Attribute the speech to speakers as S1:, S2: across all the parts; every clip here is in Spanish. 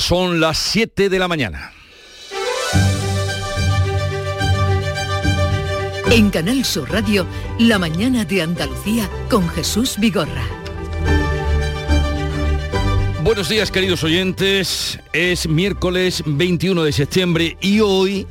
S1: Son las 7 de la mañana.
S2: En Canal Sur Radio, La mañana de Andalucía con Jesús Vigorra.
S1: Buenos días queridos oyentes, es miércoles 21 de septiembre y hoy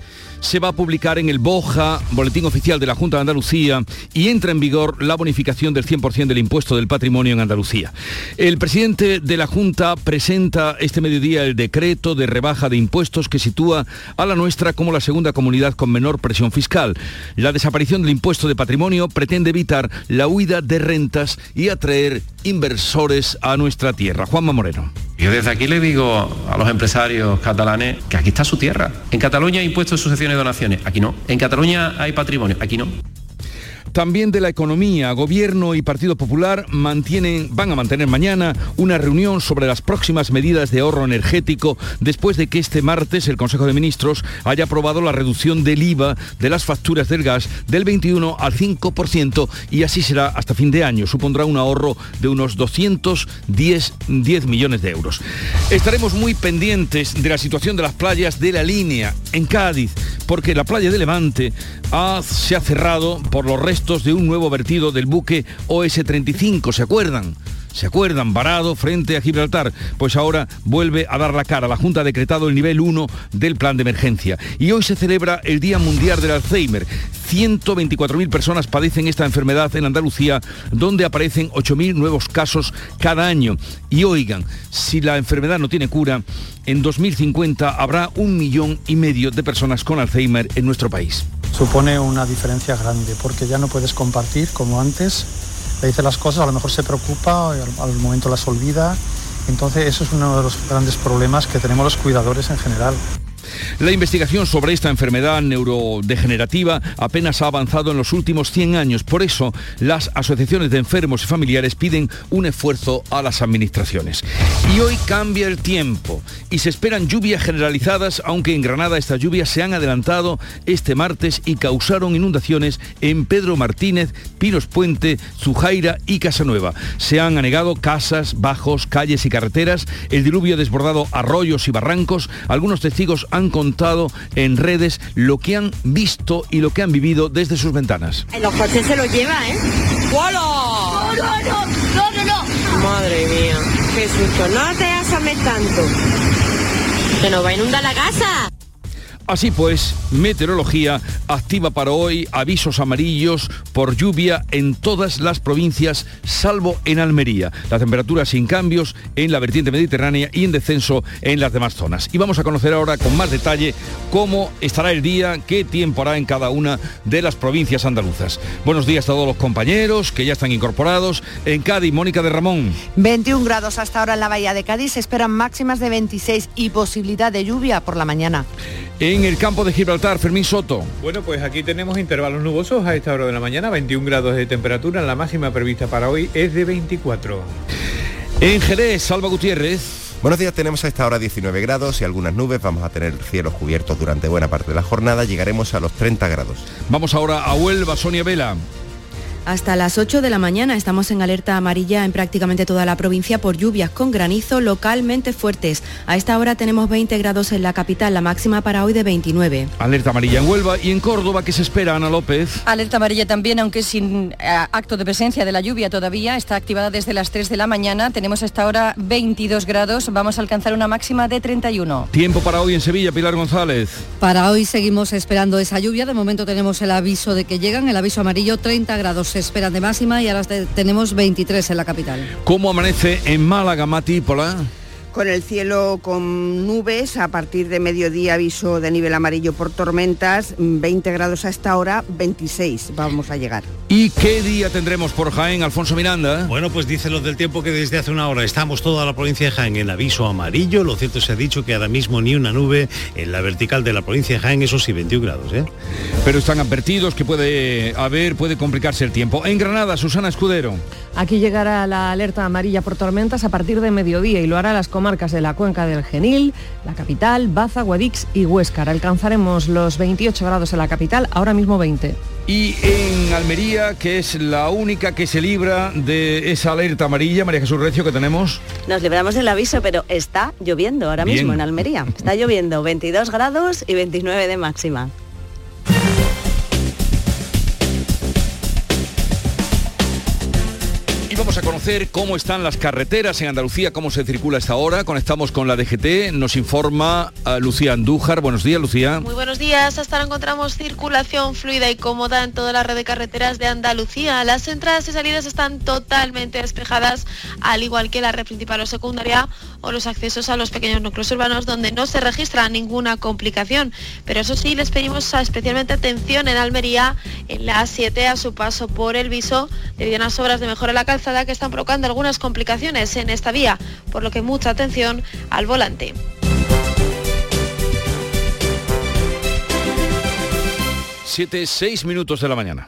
S1: se va a publicar en el BOJA, Boletín Oficial de la Junta de Andalucía, y entra en vigor la bonificación del 100% del impuesto del patrimonio en Andalucía. El presidente de la Junta presenta este mediodía el decreto de rebaja de impuestos que sitúa a la nuestra como la segunda comunidad con menor presión fiscal. La desaparición del impuesto de patrimonio pretende evitar la huida de rentas y atraer inversores a nuestra tierra. Juanma Moreno.
S3: Yo desde aquí le digo a los empresarios catalanes que aquí está su tierra. En Cataluña hay impuestos, sucesiones y donaciones, aquí no. En Cataluña hay patrimonio, aquí no.
S1: También de la economía, Gobierno y Partido Popular mantienen, van a mantener mañana una reunión sobre las próximas medidas de ahorro energético después de que este martes el Consejo de Ministros haya aprobado la reducción del IVA de las facturas del gas del 21 al 5% y así será hasta fin de año. Supondrá un ahorro de unos 210 10 millones de euros. Estaremos muy pendientes de la situación de las playas de la línea en Cádiz, porque la playa de Levante se ha cerrado por los restos de un nuevo vertido del buque OS-35, ¿se acuerdan? ¿Se acuerdan? Varado frente a Gibraltar. Pues ahora vuelve a dar la cara. La Junta ha decretado el nivel 1 del plan de emergencia. Y hoy se celebra el Día Mundial del Alzheimer. 124.000 personas padecen esta enfermedad en Andalucía, donde aparecen 8.000 nuevos casos cada año. Y oigan, si la enfermedad no tiene cura, en 2050 habrá un millón y medio de personas con Alzheimer en nuestro país
S4: supone una diferencia grande porque ya no puedes compartir como antes. Le dice las cosas, a lo mejor se preocupa, al momento las olvida. Entonces eso es uno de los grandes problemas que tenemos los cuidadores en general.
S1: La investigación sobre esta enfermedad neurodegenerativa apenas ha avanzado en los últimos 100 años. Por eso, las asociaciones de enfermos y familiares piden un esfuerzo a las administraciones. Y hoy cambia el tiempo y se esperan lluvias generalizadas, aunque en Granada estas lluvias se han adelantado este martes y causaron inundaciones en Pedro Martínez, Pinos Puente, Zujaira y Casanueva. Se han anegado casas, bajos, calles y carreteras. El diluvio ha desbordado arroyos y barrancos. Algunos testigos han contado en redes lo que han visto y lo que han vivido desde sus ventanas.
S5: En los coches se lo lleva, ¿eh? ¡Hola!
S6: ¡No, no, no! ¡No, no, no!
S5: Madre mía, qué susto. No te asomes tanto. Que nos va a inundar la casa.
S1: Así pues, meteorología activa para hoy avisos amarillos por lluvia en todas las provincias, salvo en Almería. La temperatura sin cambios en la vertiente mediterránea y en descenso en las demás zonas. Y vamos a conocer ahora con más detalle cómo estará el día, qué tiempo hará en cada una de las provincias andaluzas. Buenos días a todos los compañeros que ya están incorporados. En Cádiz, Mónica de Ramón.
S7: 21 grados hasta ahora en la bahía de Cádiz, se esperan máximas de 26 y posibilidad de lluvia por la mañana.
S1: En el campo de Gibraltar, Fermín Soto.
S8: Bueno, pues aquí tenemos intervalos nubosos a esta hora de la mañana, 21 grados de temperatura, la máxima prevista para hoy es de 24.
S1: En Jerez, Salva Gutiérrez.
S9: Buenos días, tenemos a esta hora 19 grados y algunas nubes, vamos a tener cielos cubiertos durante buena parte de la jornada, llegaremos a los 30 grados.
S1: Vamos ahora a Huelva, Sonia Vela.
S10: Hasta las 8 de la mañana estamos en alerta amarilla en prácticamente toda la provincia por lluvias con granizo localmente fuertes. A esta hora tenemos 20 grados en la capital, la máxima para hoy de 29.
S1: Alerta amarilla en Huelva y en Córdoba, ¿qué se espera, Ana López?
S11: Alerta amarilla también, aunque sin eh, acto de presencia de la lluvia todavía, está activada desde las 3 de la mañana. Tenemos a esta hora 22 grados, vamos a alcanzar una máxima de 31.
S1: Tiempo para hoy en Sevilla, Pilar González.
S12: Para hoy seguimos esperando esa lluvia, de momento tenemos el aviso de que llegan, el aviso amarillo 30 grados esperan de máxima y ahora tenemos 23 en la capital.
S1: ¿Cómo amanece en Málaga, Mati Pola?
S13: Con el cielo con nubes, a partir de mediodía aviso de nivel amarillo por tormentas, 20 grados a esta hora, 26 vamos a llegar.
S1: ¿Y qué día tendremos por Jaén, Alfonso Miranda?
S14: Bueno, pues dicen los del tiempo que desde hace una hora estamos toda la provincia de Jaén en aviso amarillo, lo cierto se ha dicho que ahora mismo ni una nube en la vertical de la provincia de Jaén, eso sí, 21 grados. ¿eh?
S1: Pero están advertidos que puede haber, puede complicarse el tiempo. En Granada, Susana Escudero.
S15: Aquí llegará la alerta amarilla por tormentas a partir de mediodía y lo hará las comarcas
S16: comarcas de la cuenca del Genil, la capital, Baza, Guadix y Huéscar. Alcanzaremos los 28 grados en la capital, ahora mismo 20.
S1: Y en Almería, que es la única que se libra de esa alerta amarilla, María Jesús Recio, que tenemos.
S17: Nos libramos del aviso, pero está lloviendo ahora mismo en Almería. Está lloviendo 22 grados y 29 de máxima.
S1: A conocer cómo están las carreteras en Andalucía, cómo se circula esta hora. Conectamos con la DGT, nos informa uh, Lucía Andújar. Buenos días, Lucía.
S8: Muy buenos días. Hasta ahora encontramos circulación fluida y cómoda en toda la red de carreteras de Andalucía. Las entradas y salidas están totalmente despejadas, al igual que la red principal o secundaria o los accesos a los pequeños núcleos urbanos donde no se registra ninguna complicación. Pero eso sí, les pedimos especialmente atención en Almería, en la A7 a su paso por el Viso, debido a obras de mejora de la calzada que están provocando algunas complicaciones en esta vía, por lo que mucha atención al volante.
S1: Siete, seis minutos de la mañana.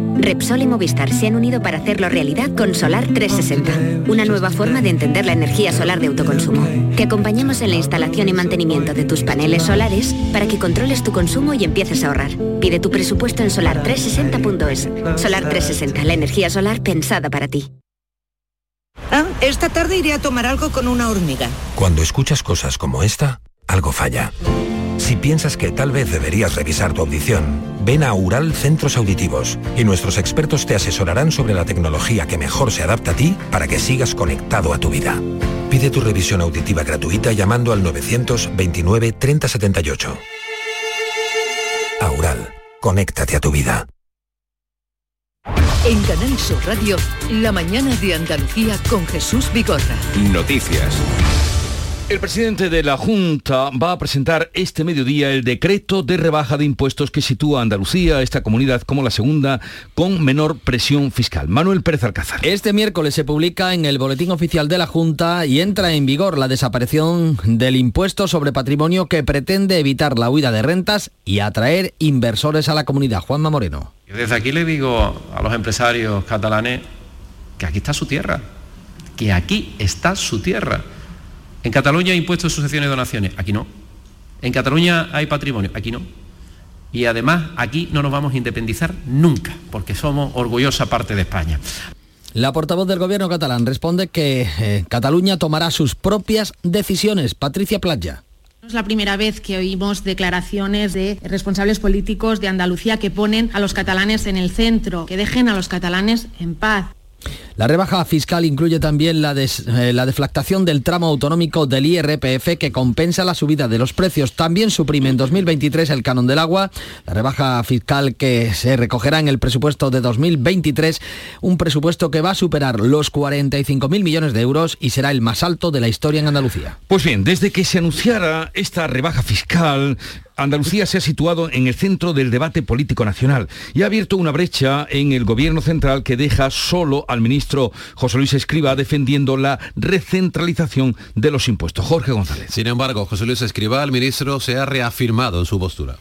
S18: Repsol y Movistar se han unido para hacerlo realidad con Solar 360, una nueva forma de entender la energía solar de autoconsumo. Te acompañamos en la instalación y mantenimiento de tus paneles solares para que controles tu consumo y empieces a ahorrar. Pide tu presupuesto en solar360.es. Solar 360, la energía solar pensada para ti.
S19: Ah, esta tarde iré a tomar algo con una hormiga.
S20: Cuando escuchas cosas como esta, algo falla. Si piensas que tal vez deberías revisar tu audición, ven a Ural Centros Auditivos y nuestros expertos te asesorarán sobre la tecnología que mejor se adapta a ti para que sigas conectado a tu vida. Pide tu revisión auditiva gratuita llamando al 929 3078. Aural, conéctate a tu vida.
S2: En Canal Sur Radio, la mañana de Andalucía con Jesús Vigorra.
S1: Noticias. El presidente de la Junta va a presentar este mediodía el decreto de rebaja de impuestos que sitúa a Andalucía, esta comunidad, como la segunda con menor presión fiscal. Manuel Pérez Alcázar.
S21: Este miércoles se publica en el Boletín Oficial de la Junta y entra en vigor la desaparición del impuesto sobre patrimonio que pretende evitar la huida de rentas y atraer inversores a la comunidad. Juanma Moreno.
S3: Desde aquí le digo a los empresarios catalanes que aquí está su tierra, que aquí está su tierra en Cataluña hay impuestos, sucesiones y donaciones, aquí no. En Cataluña hay patrimonio, aquí no. Y además aquí no nos vamos a independizar nunca, porque somos orgullosa parte de España.
S21: La portavoz del gobierno catalán responde que eh, Cataluña tomará sus propias decisiones. Patricia Playa.
S22: No es la primera vez que oímos declaraciones de responsables políticos de Andalucía que ponen a los catalanes en el centro, que dejen a los catalanes en paz.
S21: La rebaja fiscal incluye también la, eh, la, deflactación del tramo autonómico del IRPF que compensa la subida de los precios. También suprime en 2023 el canon del agua, la rebaja fiscal que se recogerá en el presupuesto de 2023, un presupuesto que va a superar los 45.000 millones de euros y será el más alto de la historia en Andalucía.
S1: Pues bien, desde que se anunciara esta rebaja fiscal, Andalucía se ha situado en el centro del debate político nacional y ha abierto una brecha en el gobierno central que deja solo al ministro José Luis Escriba defendiendo la recentralización de los impuestos. Jorge González.
S23: Sin embargo, José Luis Escriba, el ministro, se ha reafirmado en su postura.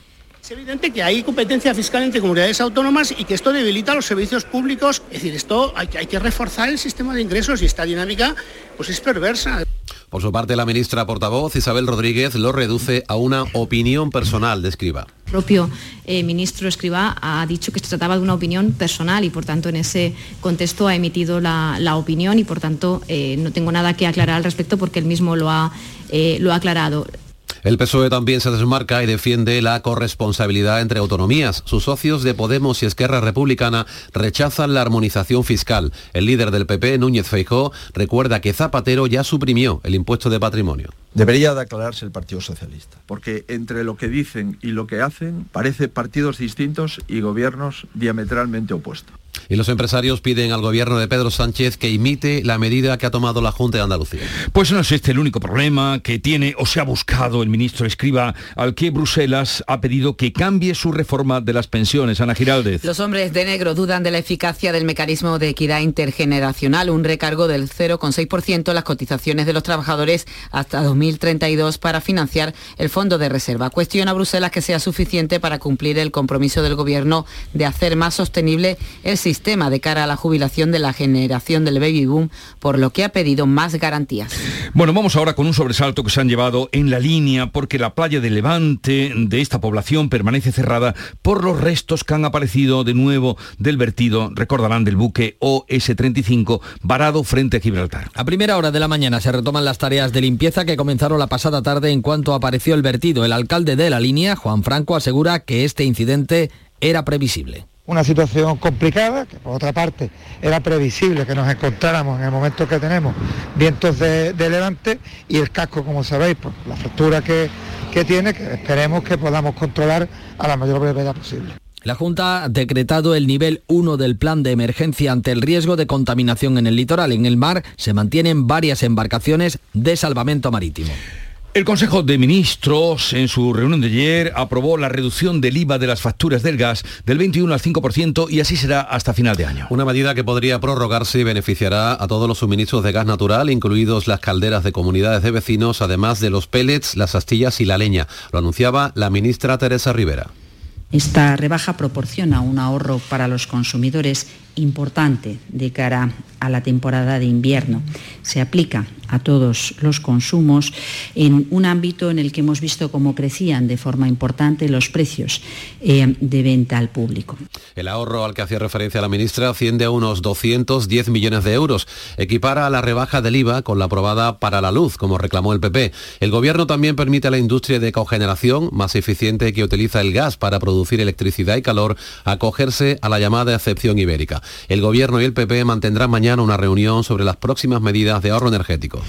S24: Es evidente que hay competencia fiscal entre comunidades autónomas y que esto debilita los servicios públicos. Es decir, esto hay que, hay que reforzar el sistema de ingresos y esta dinámica pues es perversa.
S23: Por su parte, la ministra portavoz Isabel Rodríguez lo reduce a una opinión personal de Escriba.
S25: El propio eh, ministro Escriba ha dicho que se trataba de una opinión personal y por tanto en ese contexto ha emitido la, la opinión y por tanto eh, no tengo nada que aclarar al respecto porque él mismo lo ha, eh, lo ha aclarado.
S23: El PSOE también se desmarca y defiende la corresponsabilidad entre autonomías. Sus socios de Podemos y Esquerra Republicana rechazan la armonización fiscal. El líder del PP, Núñez Feijó, recuerda que Zapatero ya suprimió el impuesto de patrimonio.
S26: Debería de aclararse el Partido Socialista, porque entre lo que dicen y lo que hacen parece partidos distintos y gobiernos diametralmente opuestos.
S23: Y los empresarios piden al gobierno de Pedro Sánchez que imite la medida que ha tomado la Junta de Andalucía.
S1: Pues no es este el único problema que tiene o se ha buscado el ministro Escriba, al que Bruselas ha pedido que cambie su reforma de las pensiones. Ana Giraldez.
S27: Los hombres de negro dudan de la eficacia del mecanismo de equidad intergeneracional, un recargo del 0,6% en las cotizaciones de los trabajadores hasta 2032 para financiar el fondo de reserva. Cuestiona a Bruselas que sea suficiente para cumplir el compromiso del gobierno de hacer más sostenible el sistema de cara a la jubilación de la generación del baby boom, por lo que ha pedido más garantías.
S1: Bueno, vamos ahora con un sobresalto que se han llevado en la línea porque la playa de Levante de esta población permanece cerrada por los restos que han aparecido de nuevo del vertido, recordarán, del buque OS-35 varado frente a Gibraltar.
S21: A primera hora de la mañana se retoman las tareas de limpieza que comenzaron la pasada tarde en cuanto apareció el vertido. El alcalde de la línea, Juan Franco, asegura que este incidente era previsible
S28: una situación complicada, que por otra parte era previsible que nos encontráramos en el momento que tenemos vientos de, levante y el casco, como sabéis, por la fractura que, que tiene, que esperemos que podamos controlar a la mayor brevedad posible.
S21: La Junta ha decretado el nivel 1 del plan de emergencia ante el riesgo de contaminación en el litoral. En el mar se mantienen varias embarcaciones de salvamento marítimo.
S1: El Consejo de Ministros en su reunión de ayer aprobó la reducción del IVA de las facturas del gas del 21 al 5% y así será hasta final de año.
S23: Una medida que podría prorrogarse y beneficiará a todos los suministros de gas natural, incluidos las calderas de comunidades de vecinos, además de los pellets, las astillas y la leña. Lo anunciaba la ministra Teresa Rivera.
S10: Esta rebaja proporciona un ahorro para los consumidores importante de cara a la temporada de invierno. Se aplica a todos los consumos en un ámbito en el que hemos visto cómo crecían de forma importante los precios eh, de venta al público.
S23: El ahorro al que hacía referencia la ministra asciende a unos 210 millones de euros. Equipara a la rebaja del IVA con la aprobada para la luz, como reclamó el PP. El gobierno también permite a la industria de cogeneración, más eficiente que utiliza el gas para producir electricidad y calor, acogerse a la llamada excepción ibérica. El gobierno y el PP mantendrán mañana una reunión sobre las próximas medidas de ahorro energético.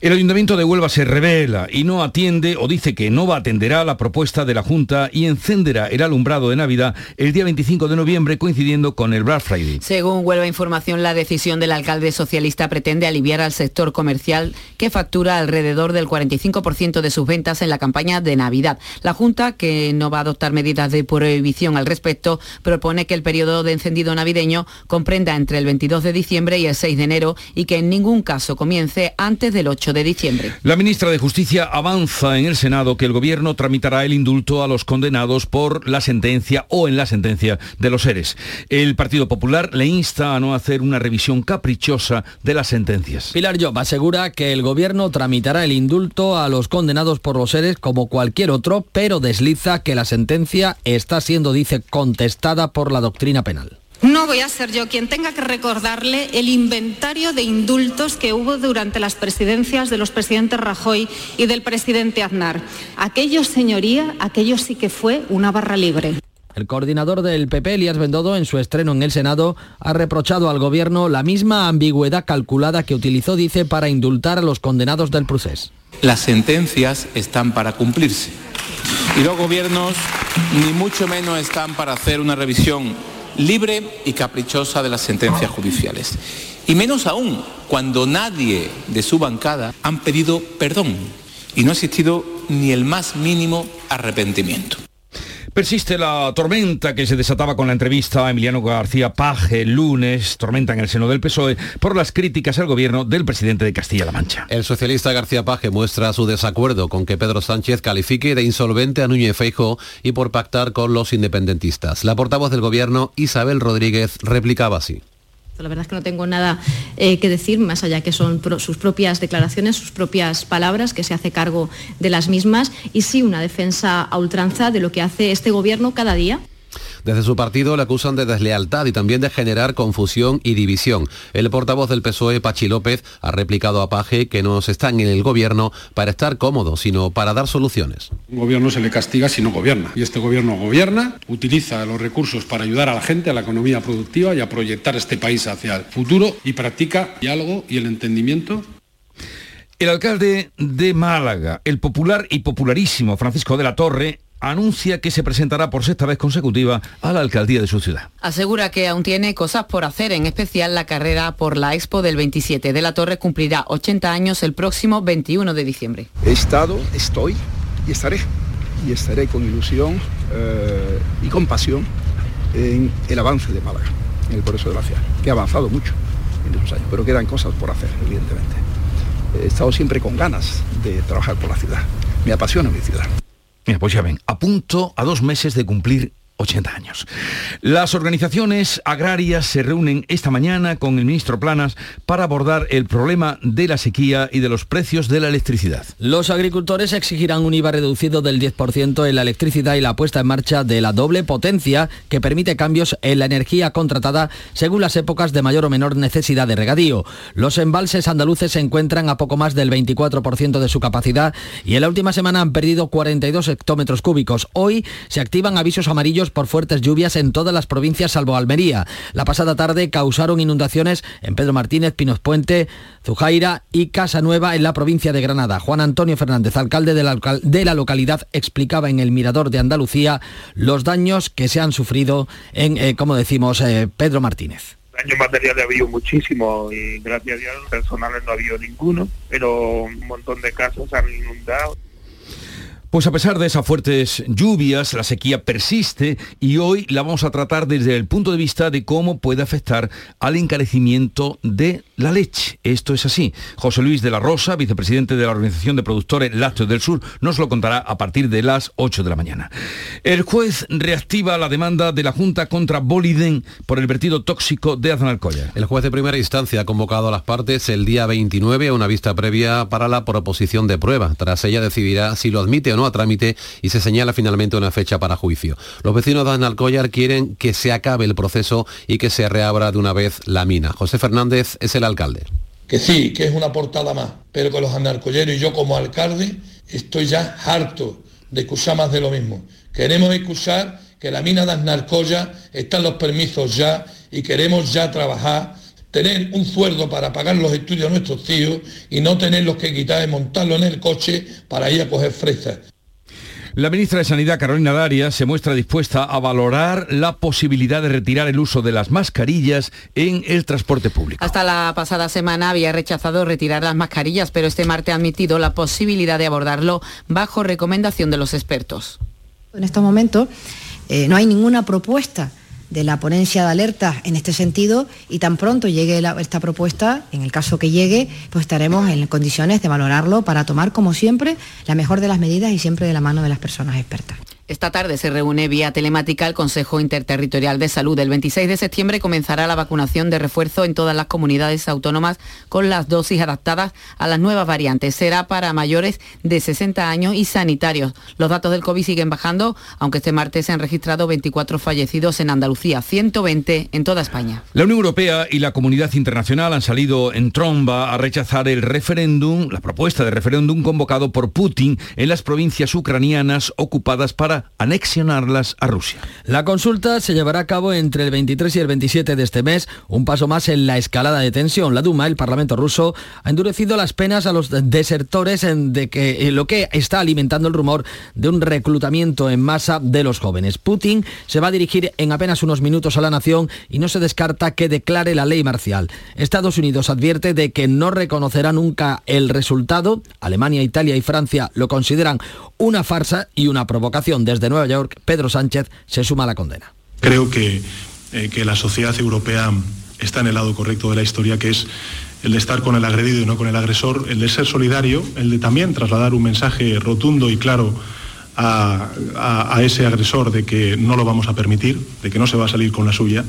S1: El Ayuntamiento de Huelva se revela y no atiende o dice que no va a atender a la propuesta de la Junta y encenderá el alumbrado de Navidad el día 25 de noviembre coincidiendo con el Black Friday.
S27: Según Huelva Información, la decisión del alcalde socialista pretende aliviar al sector comercial que factura alrededor del 45% de sus ventas en la campaña de Navidad. La Junta, que no va a adoptar medidas de prohibición al respecto, propone que el periodo de encendido navideño comprenda entre el 22 de diciembre y el 6 de enero y que en ningún caso comience antes del 8 de diciembre.
S1: La ministra de Justicia avanza en el Senado que el Gobierno tramitará el indulto a los condenados por la sentencia o en la sentencia de los seres. El Partido Popular le insta a no hacer una revisión caprichosa de las sentencias.
S21: Pilar Job asegura que el Gobierno tramitará el indulto a los condenados por los seres como cualquier otro, pero desliza que la sentencia está siendo, dice, contestada por la doctrina penal.
S29: No voy a ser yo quien tenga que recordarle el inventario de indultos que hubo durante las presidencias de los presidentes Rajoy y del presidente Aznar. Aquello, señoría, aquello sí que fue una barra libre.
S21: El coordinador del PP, Elías Bendodo, en su estreno en el Senado, ha reprochado al Gobierno la misma ambigüedad calculada que utilizó, dice, para indultar a los condenados del proceso.
S30: Las sentencias están para cumplirse. Y los gobiernos ni mucho menos están para hacer una revisión libre y caprichosa de las sentencias judiciales. Y menos aún cuando nadie de su bancada han pedido perdón y no ha existido ni el más mínimo arrepentimiento.
S1: Persiste la tormenta que se desataba con la entrevista a Emiliano García Paje el lunes, tormenta en el seno del PSOE, por las críticas al gobierno del presidente de Castilla-La Mancha.
S23: El socialista García Paje muestra su desacuerdo con que Pedro Sánchez califique de insolvente a Núñez Feijóo y por pactar con los independentistas. La portavoz del gobierno, Isabel Rodríguez, replicaba así.
S25: La verdad es que no tengo nada eh, que decir, más allá que son sus propias declaraciones, sus propias palabras, que se hace cargo de las mismas, y sí una defensa a ultranza de lo que hace este Gobierno cada día.
S23: Desde su partido le acusan de deslealtad y también de generar confusión y división. El portavoz del PSOE, Pachi López, ha replicado a Paje que no se están en el gobierno para estar cómodos, sino para dar soluciones.
S31: Un gobierno se le castiga si no gobierna. Y este gobierno gobierna, utiliza los recursos para ayudar a la gente, a la economía productiva y a proyectar este país hacia el futuro y practica diálogo y el entendimiento
S1: el alcalde de Málaga, el popular y popularísimo Francisco de la Torre, anuncia que se presentará por sexta vez consecutiva a la alcaldía de su ciudad.
S27: Asegura que aún tiene cosas por hacer, en especial la carrera por la Expo del 27 de la Torre cumplirá 80 años el próximo 21 de diciembre.
S32: He estado, estoy y estaré. Y estaré con ilusión eh, y con pasión en el avance de Málaga, en el progreso de la ciudad, que ha avanzado mucho en esos años, pero quedan cosas por hacer, evidentemente. He estado siempre con ganas de trabajar por la ciudad. Me apasiona mi ciudad.
S1: Mira, pues ya ven, a punto, a dos meses de cumplir 80 años. Las organizaciones agrarias se reúnen esta mañana con el ministro Planas para abordar el problema de la sequía y de los precios de la electricidad.
S21: Los agricultores exigirán un IVA reducido del 10% en la electricidad y la puesta en marcha de la doble potencia que permite cambios en la energía contratada según las épocas de mayor o menor necesidad de regadío. Los embalses andaluces se encuentran a poco más del 24% de su capacidad y en la última semana han perdido 42 hectómetros cúbicos. Hoy se activan avisos amarillos por fuertes lluvias en todas las provincias salvo Almería. La pasada tarde causaron inundaciones en Pedro Martínez, Pinos Puente, Zujaira y Casa Nueva en la provincia de Granada. Juan Antonio Fernández, alcalde de la, localidad, explicaba en el Mirador de Andalucía los daños que se han sufrido en, eh, como decimos, eh, Pedro Martínez
S33: daños materiales ha habido muchísimo y gracias a Dios personales no ha habido ninguno, pero un montón de casas han inundado.
S1: Pues a pesar de esas fuertes lluvias, la sequía persiste y hoy la vamos a tratar desde el punto de vista de cómo puede afectar al encarecimiento de la leche. Esto es así. José Luis de la Rosa, vicepresidente de la Organización de Productores Lácteos del Sur, nos lo contará a partir de las 8 de la mañana. El juez reactiva la demanda de la Junta contra Boliden por el vertido tóxico de Aznalcóllar.
S23: El juez de primera instancia ha convocado a las partes el día 29 a una vista previa para la proposición de prueba. Tras ella decidirá si lo admite o no a trámite y se señala finalmente una fecha para juicio. Los vecinos de Analcollar quieren que se acabe el proceso y que se reabra de una vez la mina. José Fernández es el alcalde.
S34: Que sí, que es una portada más, pero con los analcolleros y yo como alcalde estoy ya harto de escuchar más de lo mismo. Queremos escuchar que la mina de Aznalcóllar están los permisos ya y queremos ya trabajar tener un sueldo para pagar los estudios a nuestros hijos y no tenerlos que quitar y montarlo en el coche para ir a coger fresas.
S1: La ministra de Sanidad, Carolina Darias, se muestra dispuesta a valorar la posibilidad de retirar el uso de las mascarillas en el transporte público.
S27: Hasta la pasada semana había rechazado retirar las mascarillas, pero este martes ha admitido la posibilidad de abordarlo bajo recomendación de los expertos.
S35: En estos momentos eh, no hay ninguna propuesta de la ponencia de alerta en este sentido y tan pronto llegue esta propuesta, en el caso que llegue, pues estaremos en condiciones de valorarlo para tomar, como siempre, la mejor de las medidas y siempre de la mano de las personas expertas.
S27: Esta tarde se reúne vía telemática el Consejo Interterritorial de Salud. El 26 de septiembre comenzará la vacunación de refuerzo en todas las comunidades autónomas con las dosis adaptadas a las nuevas variantes. Será para mayores de 60 años y sanitarios. Los datos del COVID siguen bajando, aunque este martes se han registrado 24 fallecidos en Andalucía, 120 en toda España.
S1: La Unión Europea y la comunidad internacional han salido en tromba a rechazar el referéndum, la propuesta de referéndum convocado por Putin en las provincias ucranianas ocupadas para anexionarlas a Rusia.
S21: La consulta se llevará a cabo entre el 23 y el 27 de este mes, un paso más en la escalada de tensión. La Duma, el Parlamento ruso, ha endurecido las penas a los desertores en de que, lo que está alimentando el rumor de un reclutamiento en masa de los jóvenes. Putin se va a dirigir en apenas unos minutos a la nación y no se descarta que declare la ley marcial. Estados Unidos advierte de que no reconocerá nunca el resultado. Alemania, Italia y Francia lo consideran una farsa y una provocación. Desde Nueva York, Pedro Sánchez se suma a la condena.
S36: Creo que, eh, que la sociedad europea está en el lado correcto de la historia, que es el de estar con el agredido y no con el agresor, el de ser solidario, el de también trasladar un mensaje rotundo y claro a, a, a, ese agresor de que no lo vamos a permitir, de que no se va a salir con la suya.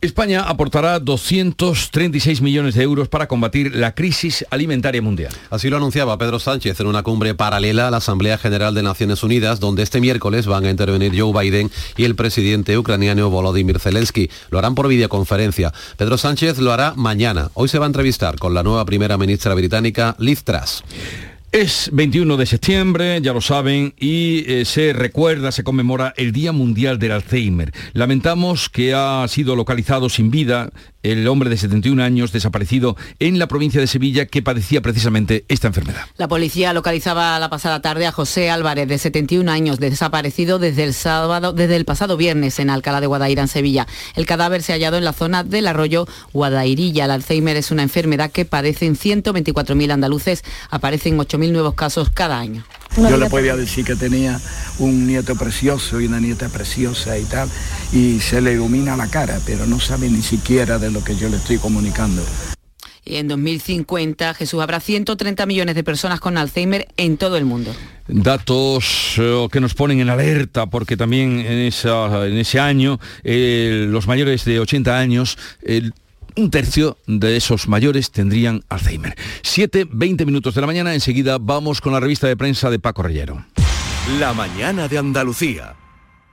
S1: España aportará 236 millones de euros para combatir la crisis alimentaria mundial.
S23: Así lo anunciaba Pedro Sánchez en una cumbre paralela a la Asamblea General de Naciones Unidas, donde este miércoles van a intervenir Joe Biden y el presidente ucraniano Volodymyr Zelensky. Lo harán por videoconferencia. Pedro Sánchez lo hará mañana. Hoy se va a entrevistar con la nueva primera ministra británica, Liz Truss.
S1: Es 21 de septiembre, ya lo saben, y eh, se recuerda, se conmemora el Día Mundial del Alzheimer. Lamentamos que ha sido localizado sin vida el hombre de 71 años desaparecido en la provincia de Sevilla que padecía precisamente esta enfermedad.
S27: La policía localizaba la pasada tarde a José Álvarez, de 71 años, desaparecido desde el sábado, desde el pasado viernes en Alcalá de Guadaira, en Sevilla. El cadáver se ha hallado en la zona del arroyo Guadairilla. El Alzheimer es una enfermedad que padecen 124.000 andaluces, aparecen 8.000 nuevos casos cada año.
S37: Yo le podía decir que tenía un nieto precioso y una nieta preciosa y tal, y se le ilumina la cara, pero no sabe ni siquiera de lo que yo le estoy comunicando.
S27: Y en 2050, Jesús, habrá 130 millones de personas con Alzheimer en todo el mundo.
S1: Datos eh, que nos ponen en alerta, porque también en, esa- en ese año eh, los mayores de 80 años... el- un tercio de esos mayores tendrían Alzheimer. 7, 20 minutos de la mañana, enseguida vamos con la revista de prensa de Paco Rellero.
S38: La mañana de Andalucía.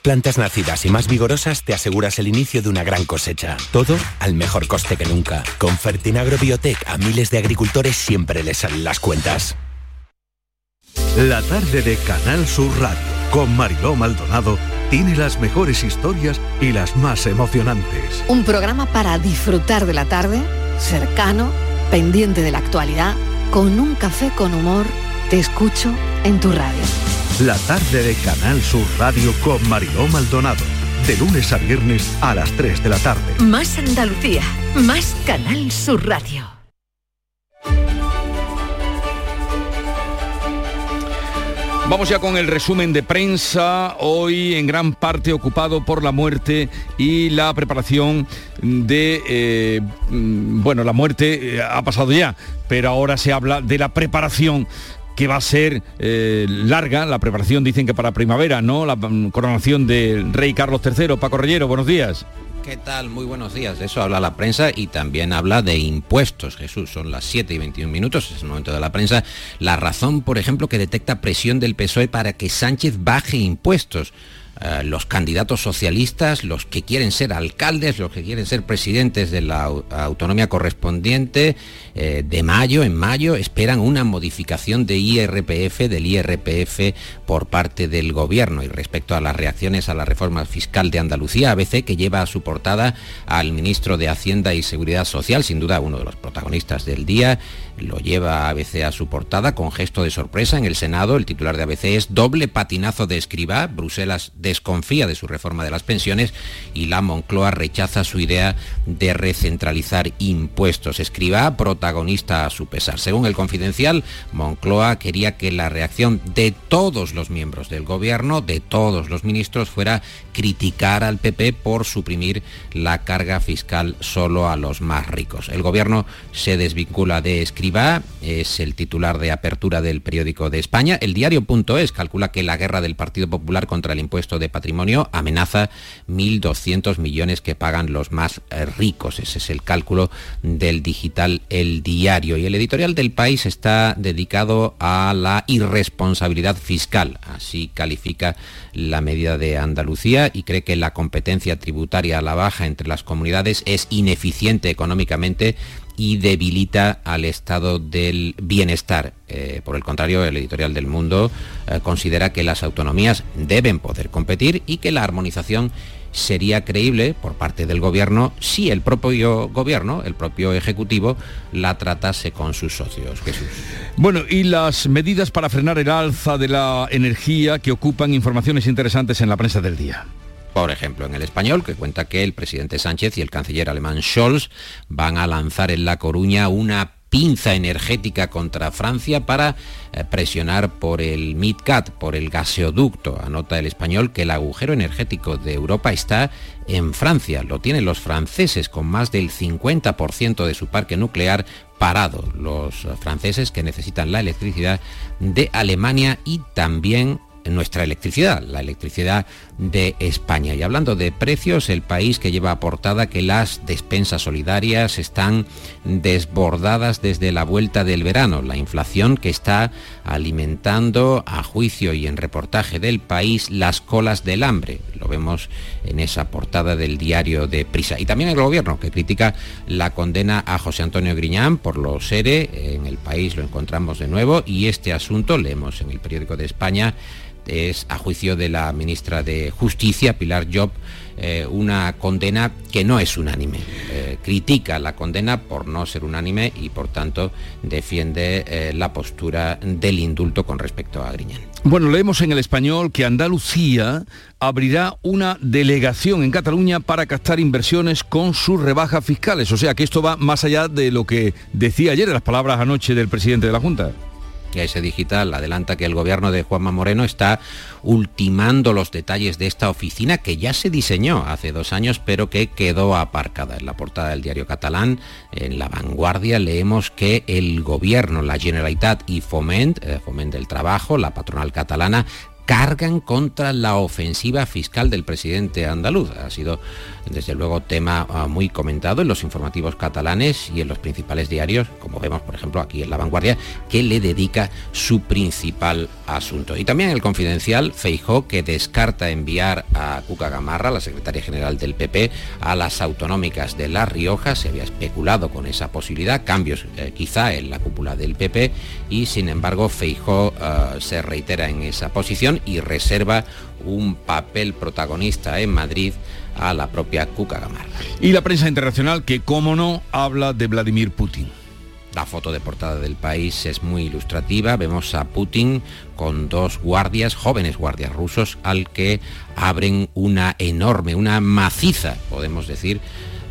S39: plantas nacidas y más vigorosas te aseguras el inicio de una gran cosecha. Todo al mejor coste que nunca. Con Fertinagro Biotech a miles de agricultores siempre les salen las cuentas.
S38: La tarde de Canal Sur Radio con Mariló Maldonado tiene las mejores historias y las más emocionantes.
S40: Un programa para disfrutar de la tarde, cercano, pendiente de la actualidad, con un café con humor. Te escucho en tu radio.
S38: La tarde de Canal Sur Radio con Mariló Maldonado. De lunes a viernes a las 3 de la tarde.
S2: Más Andalucía, más Canal Sur Radio.
S1: Vamos ya con el resumen de prensa, hoy en gran parte ocupado por la muerte y la preparación de, eh, mm, bueno, la muerte eh, ha pasado ya, pero ahora se habla de la preparación que va a ser eh, larga, la preparación dicen que para primavera, ¿no? La mm, coronación del rey Carlos III. Paco Rellero, buenos días.
S41: ¿Qué tal? Muy buenos días. De eso habla la prensa y también habla de impuestos. Jesús, son las 7 y 21 minutos, es el momento de la prensa. La razón, por ejemplo, que detecta presión del PSOE para que Sánchez baje impuestos. Eh, los candidatos socialistas, los que quieren ser alcaldes, los que quieren ser presidentes de la au- autonomía correspondiente, eh, de mayo, en mayo, esperan una modificación de IRPF, del IRPF por parte del gobierno. Y respecto a las reacciones a la reforma fiscal de Andalucía, ABC, que lleva a su portada al ministro de Hacienda y Seguridad Social, sin duda uno de los protagonistas del día, lo lleva ABC a su portada con gesto de sorpresa en el Senado. El titular de ABC es doble patinazo de escriba. Bruselas desconfía de su reforma de las pensiones y la Moncloa rechaza su idea de recentralizar impuestos. Escriba protagonista a su pesar. Según el confidencial, Moncloa quería que la reacción de todos los miembros del gobierno, de todos los ministros, fuera criticar al PP por suprimir la carga fiscal solo a los más ricos. El gobierno se desvincula de Escribá, es el titular de apertura del periódico de España. El diario.es calcula que la guerra del Partido Popular contra el impuesto de patrimonio amenaza 1.200 millones que pagan los más ricos. Ese es el cálculo del digital El Diario. Y el editorial del país está dedicado a la irresponsabilidad fiscal. Así califica la medida de Andalucía y cree que la competencia tributaria a la baja entre las comunidades es ineficiente económicamente y debilita al estado del bienestar. Eh, por el contrario, el editorial del Mundo eh, considera que las autonomías deben poder competir y que la armonización sería creíble por parte del gobierno si el propio gobierno, el propio ejecutivo, la tratase con sus socios. Jesús.
S1: Bueno, y las medidas para frenar el alza de la energía que ocupan informaciones interesantes en la prensa del día.
S41: Por ejemplo, en el español, que cuenta que el presidente Sánchez y el canciller alemán Scholz van a lanzar en La Coruña una pinza energética contra Francia para eh, presionar por el MidCat, por el gaseoducto. Anota el español que el agujero energético de Europa está en Francia. Lo tienen los franceses con más del 50% de su parque nuclear parado. Los franceses que necesitan la electricidad de Alemania y también nuestra electricidad, la electricidad de España. Y hablando de precios, el país que lleva a portada que las despensas solidarias están desbordadas desde la vuelta del verano. La inflación que está alimentando a juicio y en reportaje del país las colas del hambre. Lo vemos en esa portada del diario de Prisa. Y también el gobierno que critica la condena a José Antonio Griñán por los ERE. En el país lo encontramos de nuevo y este asunto leemos en el periódico de España es, a juicio de la ministra de Justicia, Pilar Job, eh, una condena que no es unánime. Eh, critica la condena por no ser unánime y por tanto defiende eh, la postura del indulto con respecto a Griñán.
S1: Bueno, leemos en el español que Andalucía abrirá una delegación en Cataluña para captar inversiones con sus rebajas fiscales. O sea que esto va más allá de lo que decía ayer en las palabras anoche del presidente de la Junta.
S41: Ese Digital adelanta que el gobierno de Juanma Moreno está ultimando los detalles de esta oficina que ya se diseñó hace dos años pero que quedó aparcada. En la portada del diario catalán, en la vanguardia, leemos que el gobierno, la Generalitat y Foment, eh, Foment del Trabajo, la patronal catalana, cargan contra la ofensiva fiscal del presidente andaluz. Ha sido, desde luego, tema ah, muy comentado en los informativos catalanes y en los principales diarios, como vemos, por ejemplo, aquí en La Vanguardia, que le dedica su principal asunto. Y también el confidencial Feijó, que descarta enviar a Cuca Gamarra, la secretaria general del PP, a las autonómicas de La Rioja. Se había especulado con esa posibilidad, cambios eh, quizá en la cúpula del PP, y sin embargo Feijó ah, se reitera en esa posición y reserva un papel protagonista en Madrid a la propia Cuca Gamarra.
S1: Y la prensa internacional que, como no, habla de Vladimir Putin.
S41: La foto de portada del país es muy ilustrativa. Vemos a Putin con dos guardias, jóvenes guardias rusos, al que abren una enorme, una maciza, podemos decir,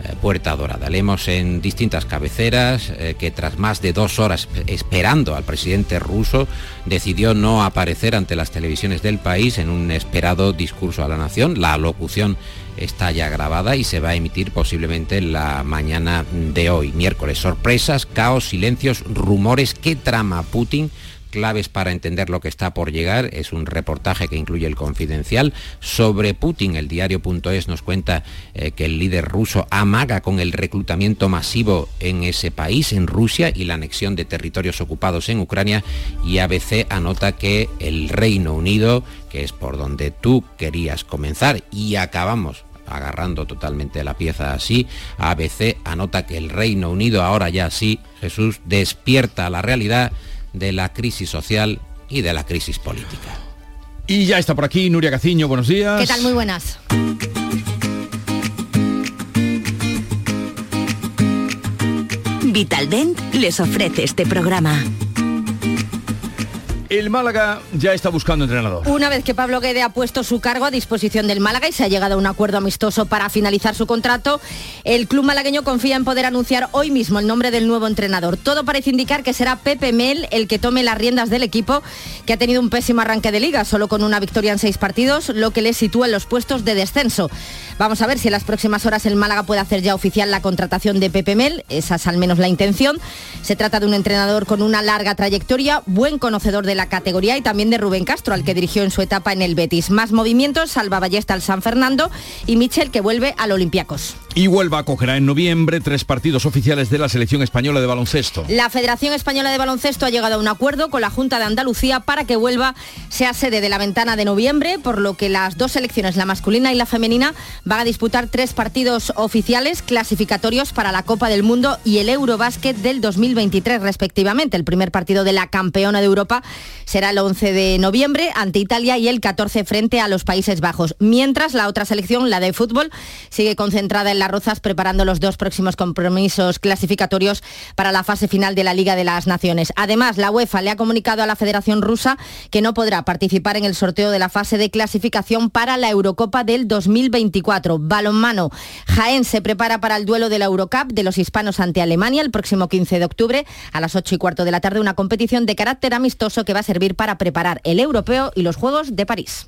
S41: eh, Puerta Dorada. Leemos en distintas cabeceras eh, que tras más de dos horas esperando al presidente ruso, decidió no aparecer ante las televisiones del país en un esperado discurso a la nación. La locución está ya grabada y se va a emitir posiblemente la mañana de hoy, miércoles. Sorpresas, caos, silencios, rumores. ¿Qué trama Putin? Claves para entender lo que está por llegar. Es un reportaje que incluye el confidencial sobre Putin. El diario.es nos cuenta eh, que el líder ruso amaga con el reclutamiento masivo en ese país, en Rusia, y la anexión de territorios ocupados en Ucrania. Y ABC anota que el Reino Unido, que es por donde tú querías comenzar, y acabamos agarrando totalmente la pieza así, ABC anota que el Reino Unido ahora ya sí, Jesús, despierta la realidad de la crisis social y de la crisis política.
S1: Y ya está por aquí Nuria Caciño, buenos días.
S42: ¿Qué tal? Muy buenas.
S18: Vitaldent les ofrece este programa.
S1: El Málaga ya está buscando entrenador.
S42: Una vez que Pablo Guede ha puesto su cargo a disposición del Málaga y se ha llegado a un acuerdo amistoso para finalizar su contrato, el club malagueño confía en poder anunciar hoy mismo el nombre del nuevo entrenador. Todo parece indicar que será Pepe Mel el que tome las riendas del equipo, que ha tenido un pésimo arranque de liga, solo con una victoria en seis partidos, lo que le sitúa en los puestos de descenso. Vamos a ver si en las próximas horas el Málaga puede hacer ya oficial la contratación de Pepe Mel, esa es al menos la intención. Se trata de un entrenador con una larga trayectoria, buen conocedor de la categoría y también de Rubén Castro, al que dirigió en su etapa en el Betis. Más movimientos, Salva Ballesta al San Fernando y Michel que vuelve al Olympiacos.
S1: Y Huelva acogerá en noviembre tres partidos oficiales de la selección española de baloncesto.
S42: La Federación Española de Baloncesto ha llegado a un acuerdo con la Junta de Andalucía para que Huelva sea sede de la ventana de noviembre, por lo que las dos selecciones, la masculina y la femenina, van a disputar tres partidos oficiales clasificatorios para la Copa del Mundo y el Eurobásquet del 2023 respectivamente. El primer partido de la campeona de Europa será el 11 de noviembre ante Italia y el 14 frente a los Países Bajos. Mientras la otra selección, la de fútbol, sigue concentrada en Las Rozas preparando los dos próximos compromisos clasificatorios para la fase final de la Liga de las Naciones. Además, la UEFA le ha comunicado a la Federación Rusa que no podrá participar en el sorteo de la fase de clasificación para la Eurocopa del 2024
S43: 24. Balonmano. Jaén se prepara para el duelo de la Eurocup de los hispanos ante Alemania el próximo 15 de octubre a las 8 y cuarto de la tarde. Una competición de carácter amistoso que va a servir para preparar el europeo y los Juegos de París.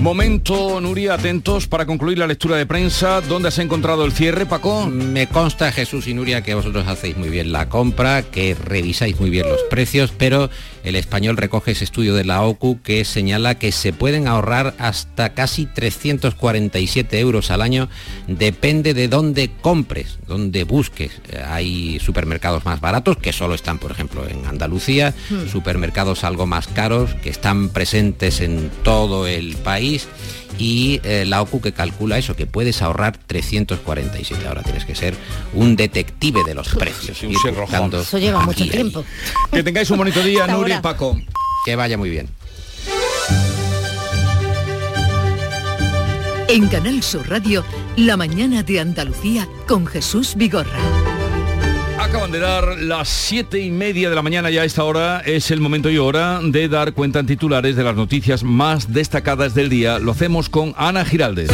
S1: Momento, Nuria, atentos para concluir la lectura de prensa. ¿Dónde has encontrado el cierre, Paco?
S41: Me consta, Jesús y Nuria, que vosotros hacéis muy bien la compra, que revisáis muy bien los precios, pero el español recoge ese estudio de la OCU que señala que se pueden ahorrar hasta casi 347 euros al año. Depende de dónde compres, dónde busques. Hay supermercados más baratos, que solo están, por ejemplo, en Andalucía,
S44: Hmm.
S41: supermercados algo más caros, que están presentes en todo el país y eh, la OCU que calcula eso, que puedes ahorrar 347. Ahora tienes que ser un detective de los precios.
S1: un
S43: Eso lleva mucho
S41: ahí.
S43: tiempo.
S1: Que tengáis un bonito día, Nuria y. Paco.
S41: Que vaya muy bien.
S2: En Canal Sur Radio, La mañana de Andalucía con Jesús Vigorra.
S1: Acaban de dar las siete y media de la mañana ya a esta hora. Es el momento y hora de dar cuenta en titulares de las noticias más destacadas del día. Lo hacemos con Ana Giraldez.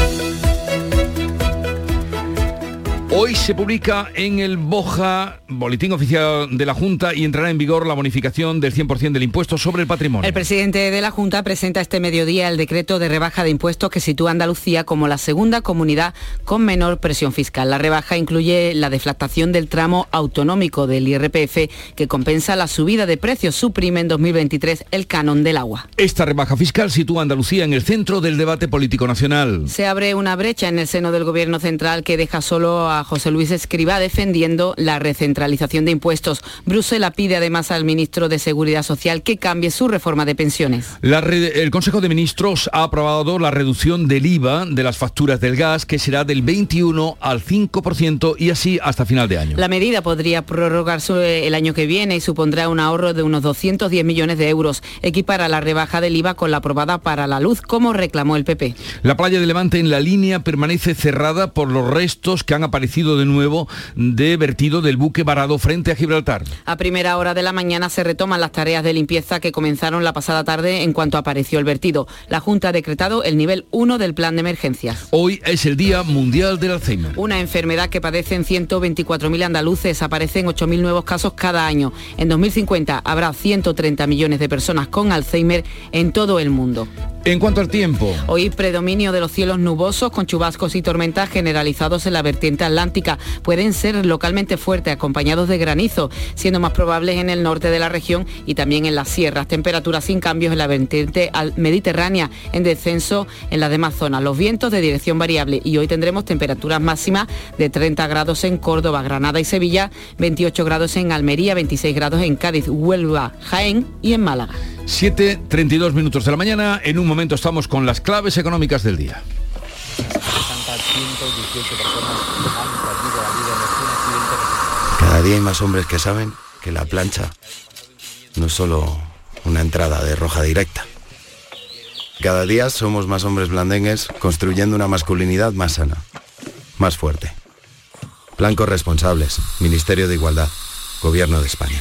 S1: Hoy se publica en el Boja, Boletín Oficial de la Junta, y entrará en vigor la bonificación del 100% del impuesto sobre el patrimonio.
S27: El presidente de la Junta presenta este mediodía el decreto de rebaja de impuestos que sitúa a Andalucía como la segunda comunidad con menor presión fiscal. La rebaja incluye la deflactación del tramo autonómico del IRPF que compensa la subida de precios. Suprime en 2023 el canon del agua.
S1: Esta rebaja fiscal sitúa a Andalucía en el centro del debate político nacional.
S27: Se abre una brecha en el seno del gobierno central que deja solo a José Luis Escriba defendiendo la recentralización de impuestos. Bruselas pide además al ministro de Seguridad Social que cambie su reforma de pensiones.
S1: La el Consejo de Ministros ha aprobado la reducción del IVA de las facturas del gas, que será del 21 al 5% y así hasta final de año.
S27: La medida podría prorrogarse el año que viene y supondrá un ahorro de unos 210 millones de euros. Equipara la rebaja del IVA con la aprobada para la luz, como reclamó el PP.
S1: La playa de Levante en la línea permanece cerrada por los restos que han aparecido de nuevo de vertido del buque varado frente a Gibraltar.
S27: A primera hora de la mañana se retoman las tareas de limpieza que comenzaron la pasada tarde en cuanto apareció el vertido. La Junta ha decretado el nivel 1 del plan de emergencias.
S1: Hoy es el Día Mundial del Alzheimer.
S27: Una enfermedad que padecen 124.000 andaluces, aparecen 8.000 nuevos casos cada año. En 2050 habrá 130 millones de personas con Alzheimer en todo el mundo.
S1: En cuanto al tiempo,
S27: Hoy predominio de los cielos nubosos con chubascos y tormentas generalizados en la vertiente atlántica. Pueden ser localmente fuertes, acompañados de granizo, siendo más probables en el norte de la región y también en las sierras. Temperaturas sin cambios en la vertiente al- mediterránea, en descenso en las demás zonas. Los vientos de dirección variable y hoy tendremos temperaturas máximas de 30 grados en Córdoba, Granada y Sevilla, 28 grados en Almería, 26 grados en Cádiz, Huelva, Jaén y en Málaga.
S1: 7.32 minutos de la mañana. En un momento estamos con las claves económicas del día.
S45: Cada día hay más hombres que saben que la plancha no es solo una entrada de roja directa. Cada día somos más hombres blandengues construyendo una masculinidad más sana, más fuerte. Plan Corresponsables, Ministerio de Igualdad, Gobierno de España.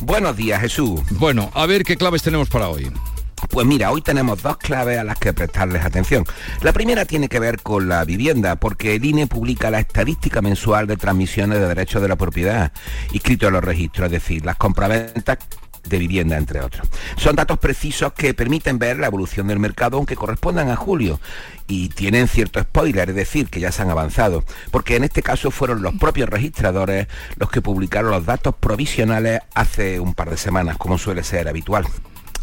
S46: Buenos días, Jesús.
S1: Bueno, a ver qué claves tenemos para hoy.
S47: Pues mira, hoy tenemos dos claves a las que prestarles atención. La primera tiene que ver con la vivienda, porque el INE publica la estadística mensual de transmisiones de derechos de la propiedad inscrito en los registros, es decir, las compraventas de vivienda, entre otros. Son datos precisos que permiten ver la evolución del mercado, aunque correspondan a julio, y tienen cierto spoiler, es decir, que ya se han avanzado, porque en este caso fueron los propios registradores los que publicaron los datos provisionales hace un par de semanas, como suele ser habitual.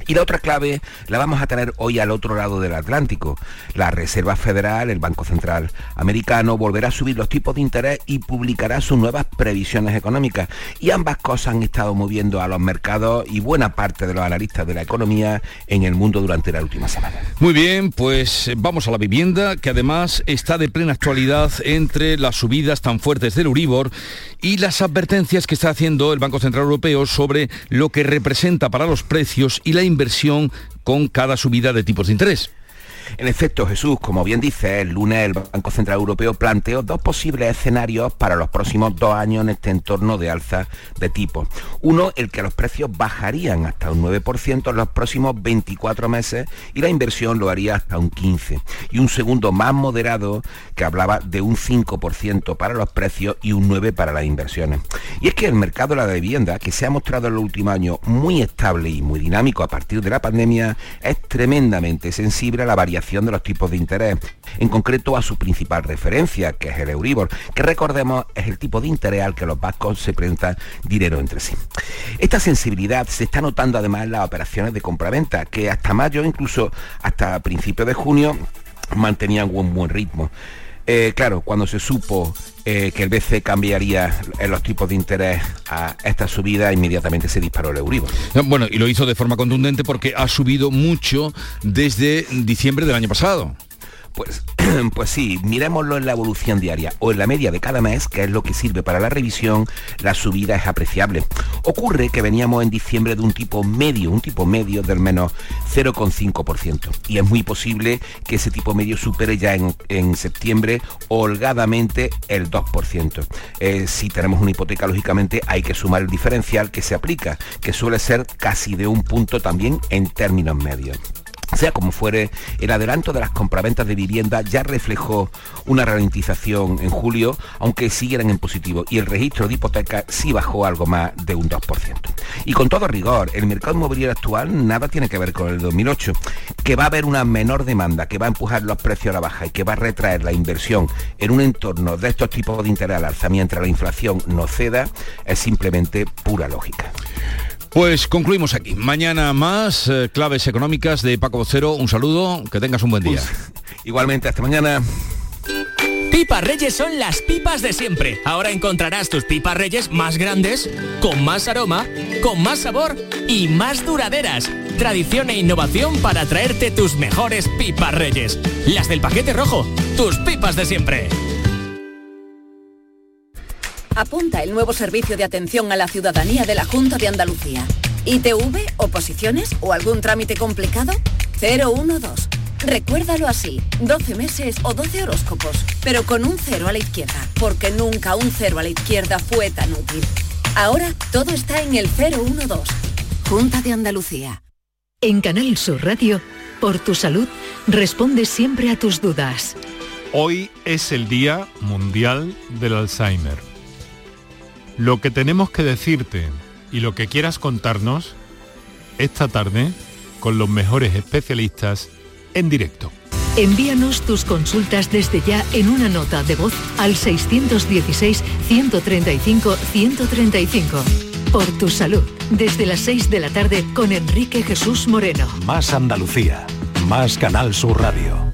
S47: Y la otra clave la vamos a tener hoy al otro lado del Atlántico. La Reserva Federal, el Banco Central Americano, volverá a subir los tipos de interés y publicará sus nuevas previsiones económicas. Y ambas cosas han estado moviendo a los mercados y buena parte de los analistas de la economía en el mundo durante la última semana.
S1: Muy bien, pues vamos a la vivienda, que además está de plena actualidad entre las subidas tan fuertes del Uribor y las advertencias que está haciendo el Banco Central Europeo sobre lo que representa para los precios y la inversión con cada subida de tipos de interés.
S47: En efecto, Jesús, como bien dice, el lunes el Banco Central Europeo planteó dos posibles escenarios para los próximos dos años en este entorno de alza de tipos. Uno, el que los precios bajarían hasta un 9% en los próximos 24 meses y la inversión lo haría hasta un 15%. Y un segundo más moderado que hablaba de un 5% para los precios y un 9% para las inversiones. Y es que el mercado de la vivienda, que se ha mostrado en los últimos años muy estable y muy dinámico a partir de la pandemia, es tremendamente sensible a la variación de los tipos de interés, en concreto a su principal referencia, que es el Euribor, que recordemos es el tipo de interés al que los bancos se presentan dinero entre sí. Esta sensibilidad se está notando además en las operaciones de compraventa, que hasta mayo, incluso hasta principios de junio, mantenían un buen ritmo. Eh, claro, cuando se supo eh, que el BCE cambiaría los tipos de interés a esta subida, inmediatamente se disparó el Euribor.
S1: Bueno, y lo hizo de forma contundente porque ha subido mucho desde diciembre del año pasado.
S47: Pues, pues sí, miremoslo en la evolución diaria o en la media de cada mes, que es lo que sirve para la revisión, la subida es apreciable. Ocurre que veníamos en diciembre de un tipo medio, un tipo medio del menos 0,5%. Y es muy posible que ese tipo medio supere ya en, septiembre holgadamente el 2%. Eh, si tenemos una hipoteca, lógicamente hay que sumar el diferencial que se aplica, que suele ser casi de un punto también en términos medios. Sea como fuere, el adelanto de las compraventas de vivienda ya reflejó una ralentización en julio, aunque siguieran en positivo, y el registro de hipoteca sí bajó algo más de un 2%. Y con todo rigor, el mercado inmobiliario actual nada tiene que ver con el 2008, que va a haber una menor demanda, que va a empujar los precios a la baja y que va a retraer la inversión en un entorno de estos tipos de interés al alza mientras la inflación no ceda, es simplemente pura lógica.
S1: Pues concluimos aquí. Mañana más eh, claves económicas de Paco Vocero. Un saludo, que tengas un buen día.
S47: igualmente, hasta mañana.
S48: Pipas Reyes son las pipas de siempre. Ahora encontrarás tus pipas Reyes más grandes, con más aroma, con más sabor y más duraderas. Tradición e innovación para traerte tus mejores pipas Reyes. Las del paquete rojo, tus pipas de siempre.
S49: Apunta el nuevo servicio de atención a la ciudadanía de la Junta de Andalucía. ¿ITV, oposiciones o algún trámite complicado? 012. Recuérdalo así, 12 meses o 12 horóscopos, pero con un cero a la izquierda, porque nunca un cero a la izquierda fue tan útil. Ahora todo está en el 012. Junta de Andalucía.
S2: En Canal Sur Radio, por tu salud, responde siempre a tus dudas.
S50: Hoy es el Día Mundial del Alzheimer. Lo que tenemos que decirte y lo que quieras contarnos esta tarde con los mejores especialistas en directo.
S2: Envíanos tus consultas desde ya en una nota de voz al 616-135-135. Por tu salud, desde las 6 de la tarde con Enrique Jesús Moreno.
S38: Más Andalucía, más Canal Sur Radio.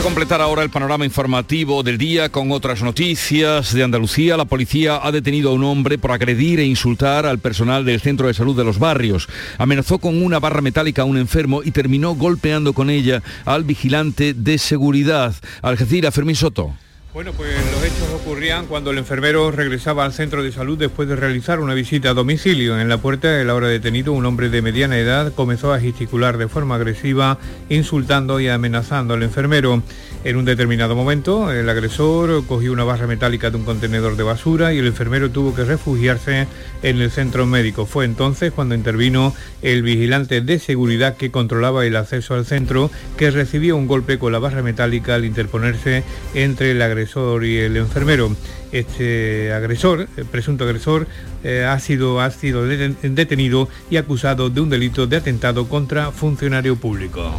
S1: A completar ahora el panorama informativo del día con otras noticias de Andalucía. La policía ha detenido a un hombre por agredir e insultar al personal del centro de salud de los barrios. Amenazó con una barra metálica a un enfermo y terminó golpeando con ella al vigilante de seguridad. Algeciras, Fermín Soto.
S51: Bueno, pues los hechos ocurrían cuando el enfermero regresaba al centro de salud después de realizar una visita a domicilio. En la puerta, de la hora detenido, un hombre de mediana edad comenzó a gesticular de forma agresiva, insultando y amenazando al enfermero. En un determinado momento, el agresor cogió una barra metálica de un contenedor de basura y el enfermero tuvo que refugiarse en el centro médico. Fue entonces cuando intervino el vigilante de seguridad que controlaba el acceso al centro, que recibió un golpe con la barra metálica al interponerse entre el agresor y el enfermero. Este agresor, el presunto agresor, eh, ha sido, ha sido detenido y acusado de un delito de atentado contra funcionario público.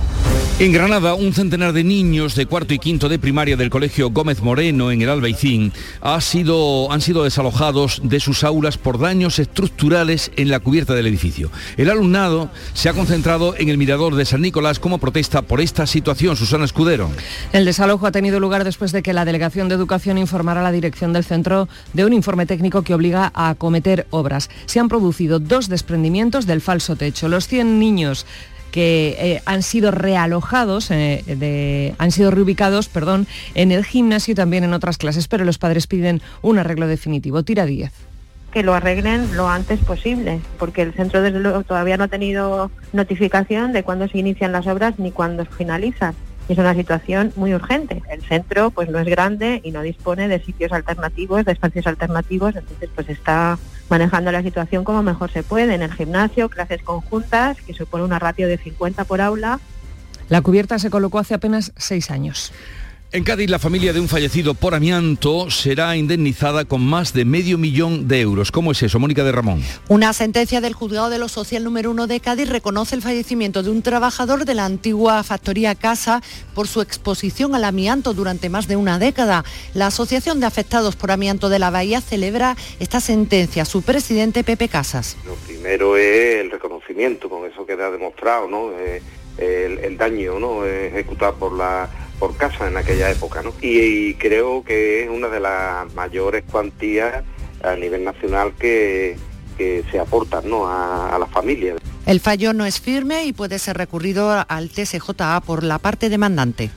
S1: En Granada, un centenar de niños de cuarto y quinto de primaria del Colegio Gómez Moreno en el Albaicín ha sido, han sido desalojados de sus aulas por daños estructurales en la cubierta del edificio. El alumnado se ha concentrado en el mirador de San Nicolás como protesta por esta situación. Susana Escudero.
S15: El desalojo ha tenido lugar después de que la Delegación de Educación informara a la dirección del centro de un informe técnico que obliga a acometer obras. Se han producido dos desprendimientos del falso techo. Los 100 niños que eh, han sido realojados, eh, han sido reubicados, perdón, en el gimnasio y también en otras clases, pero los padres piden un arreglo definitivo. Tira 10
S7: que lo arreglen lo antes posible, porque el centro desde luego todavía no ha tenido notificación de cuándo se inician las obras ni cuándo finalizan. Es una situación muy urgente. El centro pues no es grande y no dispone de sitios alternativos, de espacios alternativos, entonces pues está manejando la situación como mejor se puede. En el gimnasio, clases conjuntas, que supone una ratio de 50 por aula.
S15: La cubierta se colocó hace apenas seis años.
S1: En Cádiz, la familia de un fallecido por amianto será indemnizada con más de medio millón de euros. ¿Cómo es eso, Mónica de Ramón?
S44: Una sentencia del juzgado de lo social número uno de Cádiz reconoce el fallecimiento de un trabajador de la antigua factoría Casa por su exposición al amianto durante más de una década. La Asociación de Afectados por Amianto de la Bahía celebra esta sentencia. Su presidente, Pepe Casas.
S52: Lo primero es el reconocimiento, con eso queda demostrado, ¿no? Eh, el, daño ¿no? ejecutado por la por casa en aquella época, ¿no? Y, creo que es una de las mayores cuantías a nivel nacional que, se aportan ¿no? a, a las familias.
S44: El fallo no es firme y puede ser recurrido al TSJA por la parte demandante.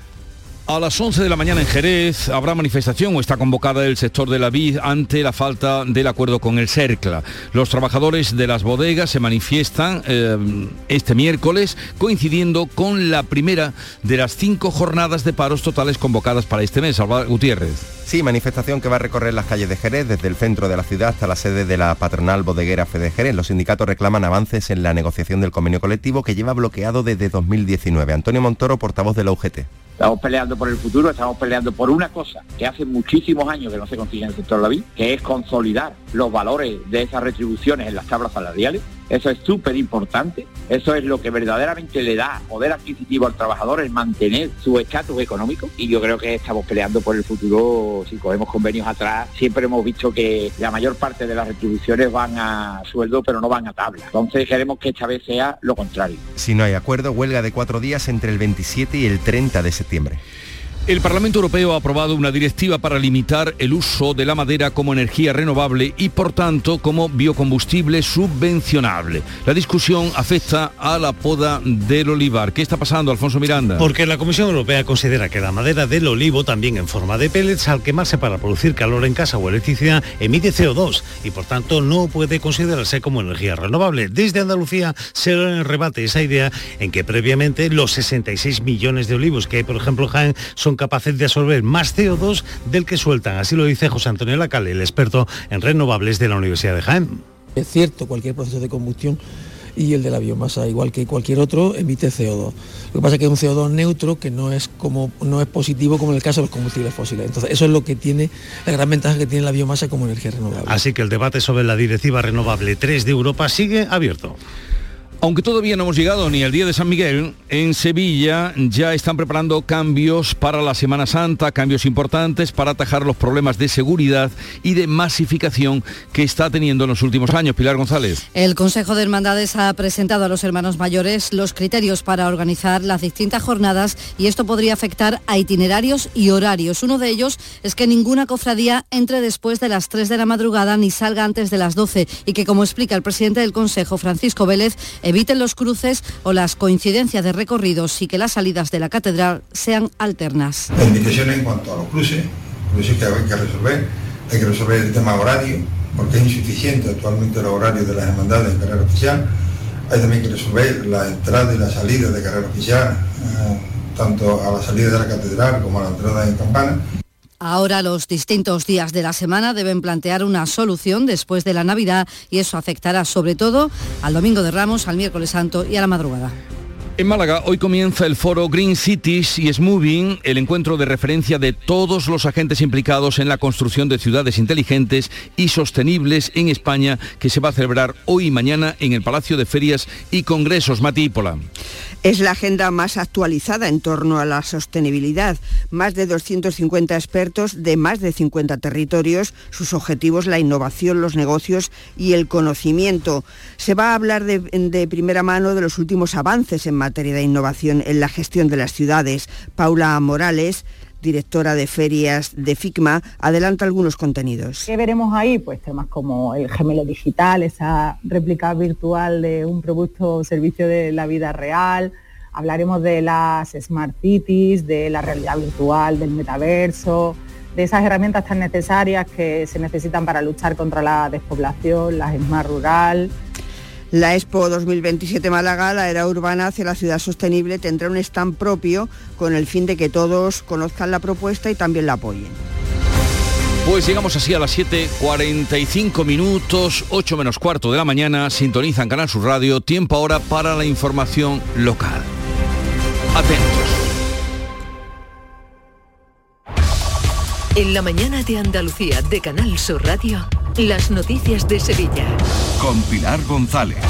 S1: A las 11 de la mañana en Jerez habrá manifestación o está convocada el sector de la vid ante la falta del acuerdo con el CERCLA. Los trabajadores de las bodegas se manifiestan eh, este miércoles coincidiendo con la primera de las cinco jornadas de paros totales convocadas para este mes. Salvador Gutiérrez.
S9: Sí, manifestación que va a recorrer las calles de Jerez desde el centro de la ciudad hasta la sede de la patronal bodeguera Fede Jerez. Los sindicatos reclaman avances en la negociación del convenio colectivo que lleva bloqueado desde 2019. Antonio Montoro, portavoz de la UGT.
S46: Estamos peleando por el futuro, estamos peleando por una cosa que hace muchísimos años que no se consigue en el sector de la vida, que es consolidar los valores de esas retribuciones en las tablas salariales eso es súper importante. Eso es lo que verdaderamente le da poder adquisitivo al trabajador, el mantener su estatus económico. Y yo creo que estamos peleando por el futuro. Si cogemos convenios atrás, siempre hemos visto que la mayor parte de las retribuciones van a sueldo, pero no van a tabla. Entonces queremos que esta vez sea lo contrario.
S9: Si no hay acuerdo, huelga de cuatro días entre el 27 y el 30 de septiembre.
S1: El Parlamento Europeo ha aprobado una directiva para limitar el uso de la madera como energía renovable y por tanto como biocombustible subvencionable. La discusión afecta a la poda del olivar. ¿Qué está pasando, Alfonso Miranda?
S14: Porque la Comisión Europea considera que la madera del olivo, también en forma de pellets, al quemarse para producir calor en casa o electricidad, emite CO2 y por tanto no puede considerarse como energía renovable. Desde Andalucía se rebate esa idea en que previamente los 66 millones de olivos que hay, por ejemplo, Jaén, son capaces de absorber más CO2 del que sueltan. Así lo dice José Antonio Lacalle, el experto en renovables de la Universidad de Jaén.
S53: Es cierto, cualquier proceso de combustión y el de la biomasa, igual que cualquier otro, emite CO2. Lo que pasa es que es un CO2 neutro que no es, como, no es positivo como en el caso de los combustibles fósiles. Entonces, eso es lo que tiene, la gran ventaja que tiene la biomasa como energía renovable.
S14: Así que el debate sobre la Directiva Renovable 3 de Europa sigue abierto.
S1: Aunque todavía no hemos llegado ni al día de San Miguel, en Sevilla ya están preparando cambios para la Semana Santa, cambios importantes para atajar los problemas de seguridad y de masificación que está teniendo en los últimos años. Pilar González.
S12: El Consejo de Hermandades ha presentado a los hermanos mayores los criterios para organizar las distintas jornadas y esto podría afectar a itinerarios y horarios. Uno de ellos es que ninguna cofradía entre después de las 3 de la madrugada ni salga antes de las 12 y que, como explica el presidente del Consejo, Francisco Vélez, eviten los cruces o las coincidencias de recorridos y que las salidas de la catedral sean alternas.
S54: Limitaciones en cuanto a los cruces,
S55: Por eso es que hay que resolver, hay que resolver el tema horario, porque es insuficiente actualmente el horario de las hermandades en carrera oficial. Hay también que resolver la entrada y la salida de carrera oficial, eh, tanto a la salida de la catedral como a la entrada en campana.
S12: Ahora los distintos días de la semana deben plantear una solución después de la Navidad y eso afectará sobre todo al Domingo de Ramos, al miércoles santo y a la madrugada.
S1: En Málaga hoy comienza el foro Green Cities y Moving, el encuentro de referencia de todos los agentes implicados en la construcción de ciudades inteligentes y sostenibles en España que se va a celebrar hoy y mañana en el Palacio de Ferias y Congresos Matípola.
S13: Es la agenda más actualizada en torno a la sostenibilidad. Más de 250 expertos de más de 50 territorios, sus objetivos la innovación, los negocios y el conocimiento. Se va a hablar de, de primera mano de los últimos avances en materia de innovación en la gestión de las ciudades. Paula Morales directora de ferias de FICMA, adelanta algunos contenidos.
S56: ¿Qué veremos ahí? Pues temas como el gemelo digital, esa réplica virtual de un producto o servicio de la vida real. Hablaremos de las smart cities, de la realidad virtual, del metaverso, de esas herramientas tan necesarias que se necesitan para luchar contra la despoblación, las smart rural,
S13: la Expo 2027 Málaga, la era urbana hacia la ciudad sostenible, tendrá un stand propio con el fin de que todos conozcan la propuesta y también la apoyen.
S1: Pues llegamos así a las 7.45 minutos, 8 menos cuarto de la mañana, sintonizan Canal Sur Radio, tiempo ahora para la información local. Atentos.
S2: En la mañana de Andalucía de Canal Sur Radio. Las noticias de Sevilla.
S57: Con Pilar González.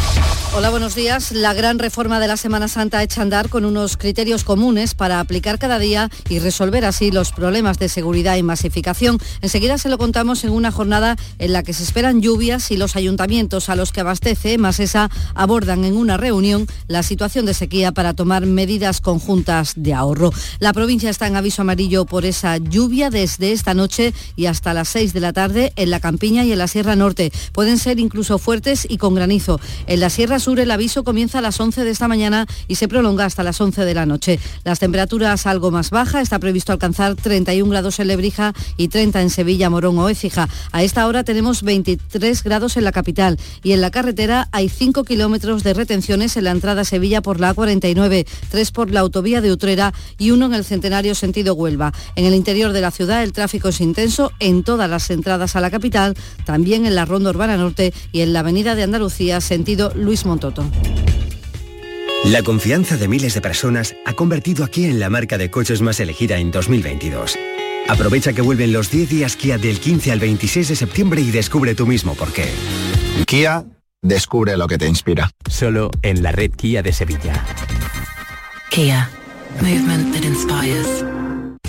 S12: Hola, buenos días. La gran reforma de la Semana Santa echa andar con unos criterios comunes para aplicar cada día y resolver así los problemas de seguridad y masificación. Enseguida se lo contamos en una jornada en la que se esperan lluvias y los ayuntamientos a los que abastece Masesa abordan en una reunión la situación de sequía para tomar medidas conjuntas de ahorro. La provincia está en aviso amarillo por esa lluvia desde esta noche y hasta las 6 de la tarde en la campiña y en la Sierra Norte. Pueden ser incluso fuertes y con granizo. En la Sierra Sur el aviso comienza a las 11 de esta mañana y se prolonga hasta las 11 de la noche. Las temperaturas algo más bajas, está previsto alcanzar 31 grados en Lebrija y 30 en Sevilla, Morón o Écija. A esta hora tenemos 23 grados en la capital y en la carretera hay 5 kilómetros de retenciones en la entrada a Sevilla por la A49, 3 por la autovía de Utrera y uno en el centenario sentido Huelva. En el interior de la ciudad el tráfico es intenso en todas las entradas a la capital, también en la Ronda Urbana Norte y en la Avenida de Andalucía, sentido Luis Montoto.
S39: La confianza de miles de personas ha convertido a Kia en la marca de coches más elegida en 2022. Aprovecha que vuelven los 10 días Kia del 15 al 26 de septiembre y descubre tú mismo por qué.
S58: Kia, descubre lo que te inspira.
S59: Solo en la red Kia de Sevilla.
S2: Kia, movement that inspires.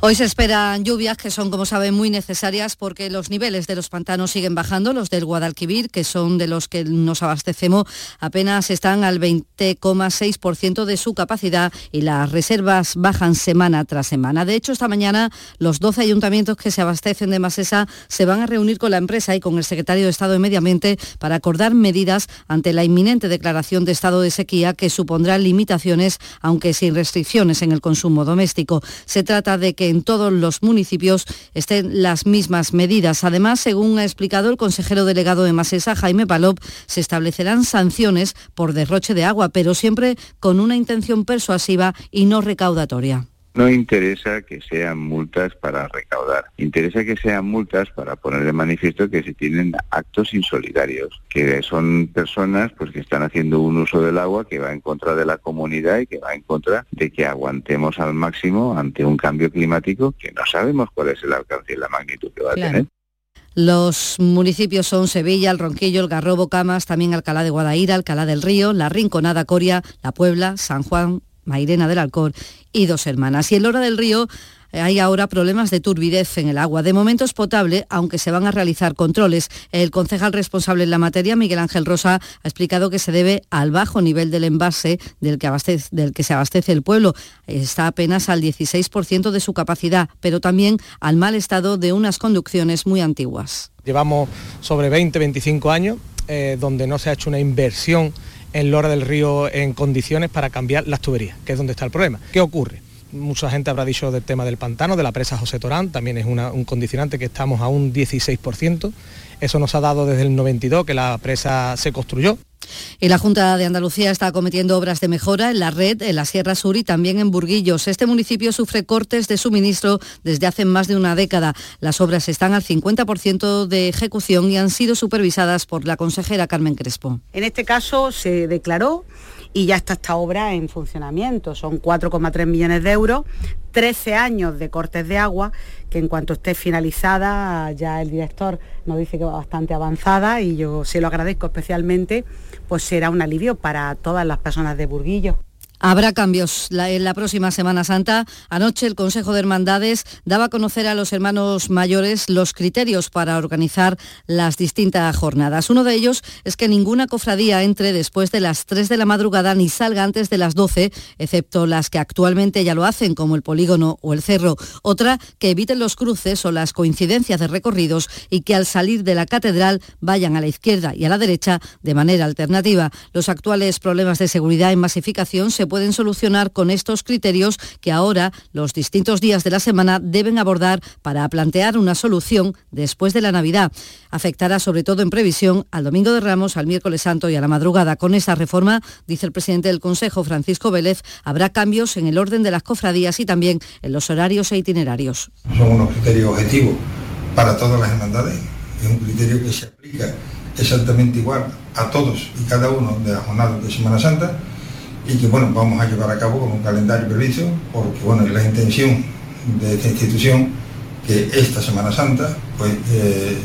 S12: Hoy se esperan lluvias que son, como saben, muy necesarias porque los niveles de los pantanos siguen bajando. Los del Guadalquivir, que son de los que nos abastecemos, apenas están al 20,6% de su capacidad y las reservas bajan semana tras semana. De hecho, esta mañana los 12 ayuntamientos que se abastecen de Masesa se van a reunir con la empresa y con el secretario de Estado de Medio Ambiente para acordar medidas ante la inminente declaración de estado de sequía que supondrá limitaciones, aunque sin restricciones en el consumo doméstico. Se trata de que en todos los municipios estén las mismas medidas. Además, según ha explicado el consejero delegado de Masesa, Jaime Palop, se establecerán sanciones por derroche de agua, pero siempre con una intención persuasiva y no recaudatoria.
S60: No interesa que sean multas para recaudar, interesa que sean multas para poner de manifiesto que se tienen actos insolidarios, que son personas pues que están haciendo un uso del agua que va en contra de la comunidad y que va en contra de que aguantemos al máximo ante un cambio climático que no sabemos cuál es el alcance y la magnitud que va a tener.
S12: Los municipios son Sevilla, El Ronquillo, El Garrobo, Camas, también Alcalá de Guadaira, Alcalá del Río, La Rinconada, Coria, La Puebla, San Juan, Mairena del Alcor y Dos Hermanas. Y en Lora del Río hay ahora problemas de turbidez en el agua. De momento es potable, aunque se van a realizar controles. El concejal responsable en la materia, Miguel Ángel Rosa, ha explicado que se debe al bajo nivel del envase del que, del que se abastece el pueblo. Está apenas al 16% de su capacidad, pero también al mal estado de unas conducciones muy antiguas.
S56: Llevamos sobre 20, 25 años eh, donde no se ha hecho una inversión en Lora del Río en condiciones para cambiar las tuberías, que es donde está el problema. ¿Qué ocurre? Mucha gente habrá dicho del tema del pantano, de la presa José Torán, también es un condicionante que estamos a un 16%. Eso nos ha dado desde el 92 que la presa se construyó.
S12: Y la Junta de Andalucía está cometiendo obras de mejora en la red, en la Sierra Sur y también en Burguillos. Este municipio sufre cortes de suministro desde hace más de una década. Las obras están al 50% de ejecución y han sido supervisadas por la consejera Carmen Crespo.
S61: En este caso se declaró y ya está esta obra en funcionamiento. Son 4,3 millones de euros, 13 años de cortes de agua, que en cuanto esté finalizada, ya el director nos dice que va bastante avanzada y yo se lo agradezco especialmente, pues será un alivio para todas las personas de Burguillo.
S12: Habrá cambios en la próxima Semana Santa. Anoche el Consejo de Hermandades daba a conocer a los hermanos mayores los criterios para organizar las distintas jornadas. Uno de ellos es que ninguna cofradía entre después de las 3 de la madrugada ni salga antes de las 12, excepto las que actualmente ya lo hacen, como el polígono o el cerro. Otra, que eviten los cruces o las coincidencias de recorridos y que al salir de la catedral vayan a la izquierda y a la derecha de manera alternativa. Los actuales problemas de seguridad y masificación se pueden solucionar con estos criterios que ahora los distintos días de la semana deben abordar para plantear una solución después de la Navidad. Afectará sobre todo en previsión al Domingo de Ramos, al miércoles santo y a la madrugada. Con esta reforma, dice el presidente del Consejo, Francisco Vélez, habrá cambios en el orden de las cofradías y también en los horarios e itinerarios.
S55: Son unos criterios objetivos para todas las hermandades. Es un criterio que se aplica exactamente igual a todos y cada uno de las jornadas de Semana Santa y que bueno, vamos a llevar a cabo con un calendario previsto, porque bueno, es la intención de esta institución que esta Semana Santa pues eh,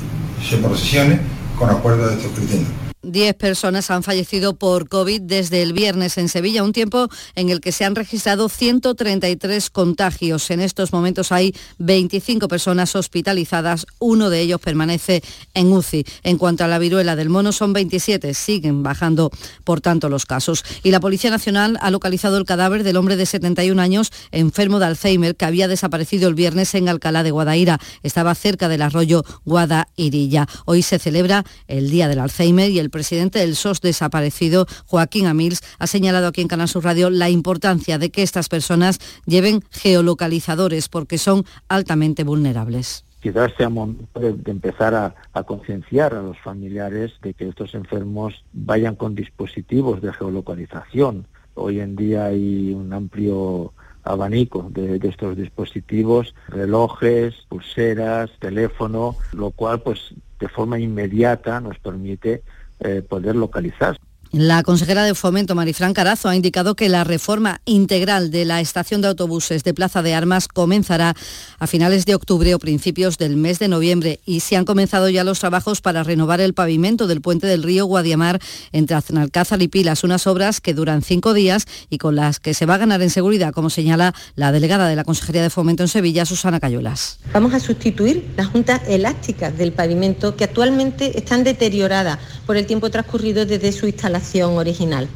S55: se procesione con acuerdo de estos cristianos.
S12: 10 personas han fallecido por COVID desde el viernes en Sevilla, un tiempo en el que se han registrado 133 contagios. En estos momentos hay 25 personas hospitalizadas, uno de ellos permanece en UCI. En cuanto a la viruela del mono, son 27, siguen bajando por tanto los casos. Y la Policía Nacional ha localizado el cadáver del hombre de 71 años enfermo de Alzheimer que había desaparecido el viernes en Alcalá de Guadaira. Estaba cerca del arroyo Guadairilla. Hoy se celebra el Día del Alzheimer y el presidente del SOS desaparecido, Joaquín Amils, ha señalado aquí en Canal Sur Radio la importancia de que estas personas lleven geolocalizadores porque son altamente vulnerables
S57: quizás sea momento de, empezar a, concienciar a los familiares de que estos enfermos vayan con dispositivos de geolocalización. Hoy en día hay un amplio abanico de, estos dispositivos, relojes, pulseras, teléfono, lo cual pues de forma inmediata nos permite eh, poder localizar.
S12: La consejera de Fomento, Marifran Carazo, ha indicado que la reforma integral de la estación de autobuses de Plaza de Armas comenzará a finales de octubre o principios del mes de noviembre y se han comenzado ya los trabajos para renovar el pavimento del puente del río Guadiamar entre Aznalcázar y Pilas, unas obras que duran cinco días y con las que se va a ganar en seguridad, como señala la delegada de la Consejería de Fomento en Sevilla, Susana Cayolas.
S60: Vamos a sustituir las juntas elásticas del pavimento que actualmente están deterioradas por el tiempo transcurrido desde su instalación original.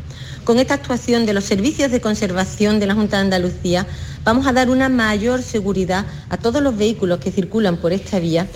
S60: Con esta actuación de los servicios de conservación de la Junta de Andalucía vamos a dar una mayor seguridad a todos los vehículos que circulan por esta vía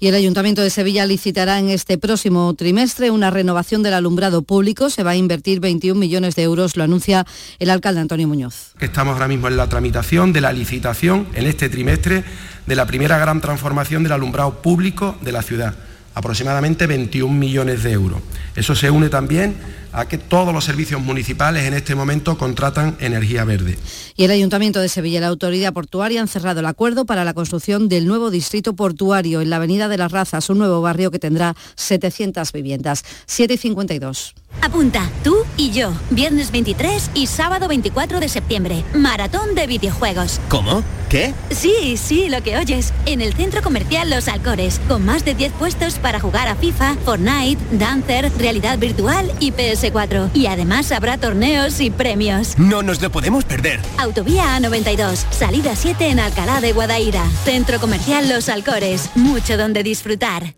S12: y el Ayuntamiento de Sevilla licitará en este próximo trimestre una renovación del alumbrado público. Se va a invertir 21 millones de euros, lo anuncia el alcalde Antonio Muñoz.
S62: Estamos ahora mismo en la tramitación de la licitación en este trimestre de la primera gran transformación del alumbrado público de la ciudad aproximadamente 21 millones de euros. Eso se une también a que todos los servicios municipales en este momento contratan energía verde.
S12: Y el Ayuntamiento de Sevilla y la Autoridad Portuaria han cerrado el acuerdo para la construcción del nuevo distrito portuario en la Avenida de las Razas, un nuevo barrio que tendrá 700 viviendas. 7,52.
S63: Apunta, tú y yo, viernes 23 y sábado 24 de septiembre, maratón de videojuegos.
S39: ¿Cómo? ¿Qué?
S63: Sí, sí, lo que oyes. En el centro comercial Los Alcores, con más de 10 puestos para jugar a FIFA, Fortnite, Dancer, realidad virtual y PS
S60: S4. Y además habrá torneos y premios.
S64: No nos lo podemos perder.
S60: Autovía A92, salida 7 en Alcalá de Guadaira. Centro Comercial Los Alcores, mucho donde disfrutar.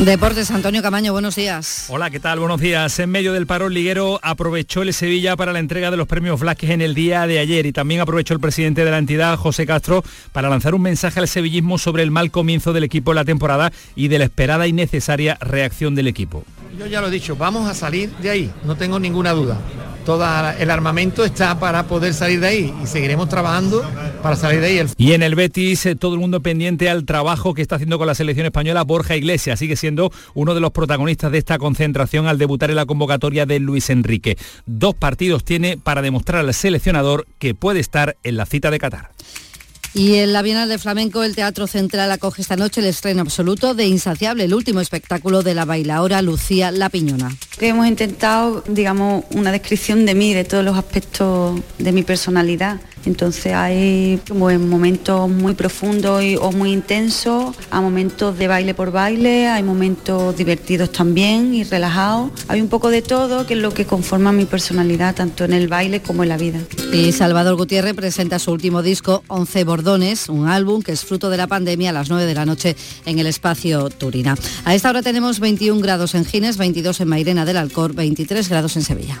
S12: Deportes, Antonio Camaño, buenos días.
S65: Hola, ¿qué tal? Buenos días. En medio del paro liguero aprovechó el Sevilla para la entrega de los premios Vázquez en el día de ayer y también aprovechó el presidente de la entidad, José Castro, para lanzar un mensaje al sevillismo sobre el mal comienzo del equipo en la temporada y de la esperada y necesaria reacción del equipo.
S66: Yo ya lo he dicho, vamos a salir de ahí, no tengo ninguna duda todo el armamento está para poder salir de ahí y seguiremos trabajando para salir de ahí.
S65: Y en el Betis eh, todo el mundo pendiente al trabajo que está haciendo con la selección española Borja Iglesias, sigue siendo uno de los protagonistas de esta concentración al debutar en la convocatoria de Luis Enrique. Dos partidos tiene para demostrar al seleccionador que puede estar en la cita de Qatar.
S12: Y en la Bienal de Flamenco, el Teatro Central acoge esta noche el estreno absoluto de Insaciable, el último espectáculo de la bailaora Lucía La Piñona.
S67: Hemos intentado, digamos, una descripción de mí, de todos los aspectos de mi personalidad. Entonces hay momentos muy profundos o muy intensos, hay momentos de baile por baile, hay momentos divertidos también y relajados. Hay un poco de todo que es lo que conforma mi personalidad, tanto en el baile como en la vida.
S12: Y Salvador Gutiérrez presenta su último disco, 11 Bordones, un álbum que es fruto de la pandemia a las 9 de la noche en el espacio Turina. A esta hora tenemos 21 grados en Gines, 22 en Mairena del Alcor, 23 grados en Sevilla.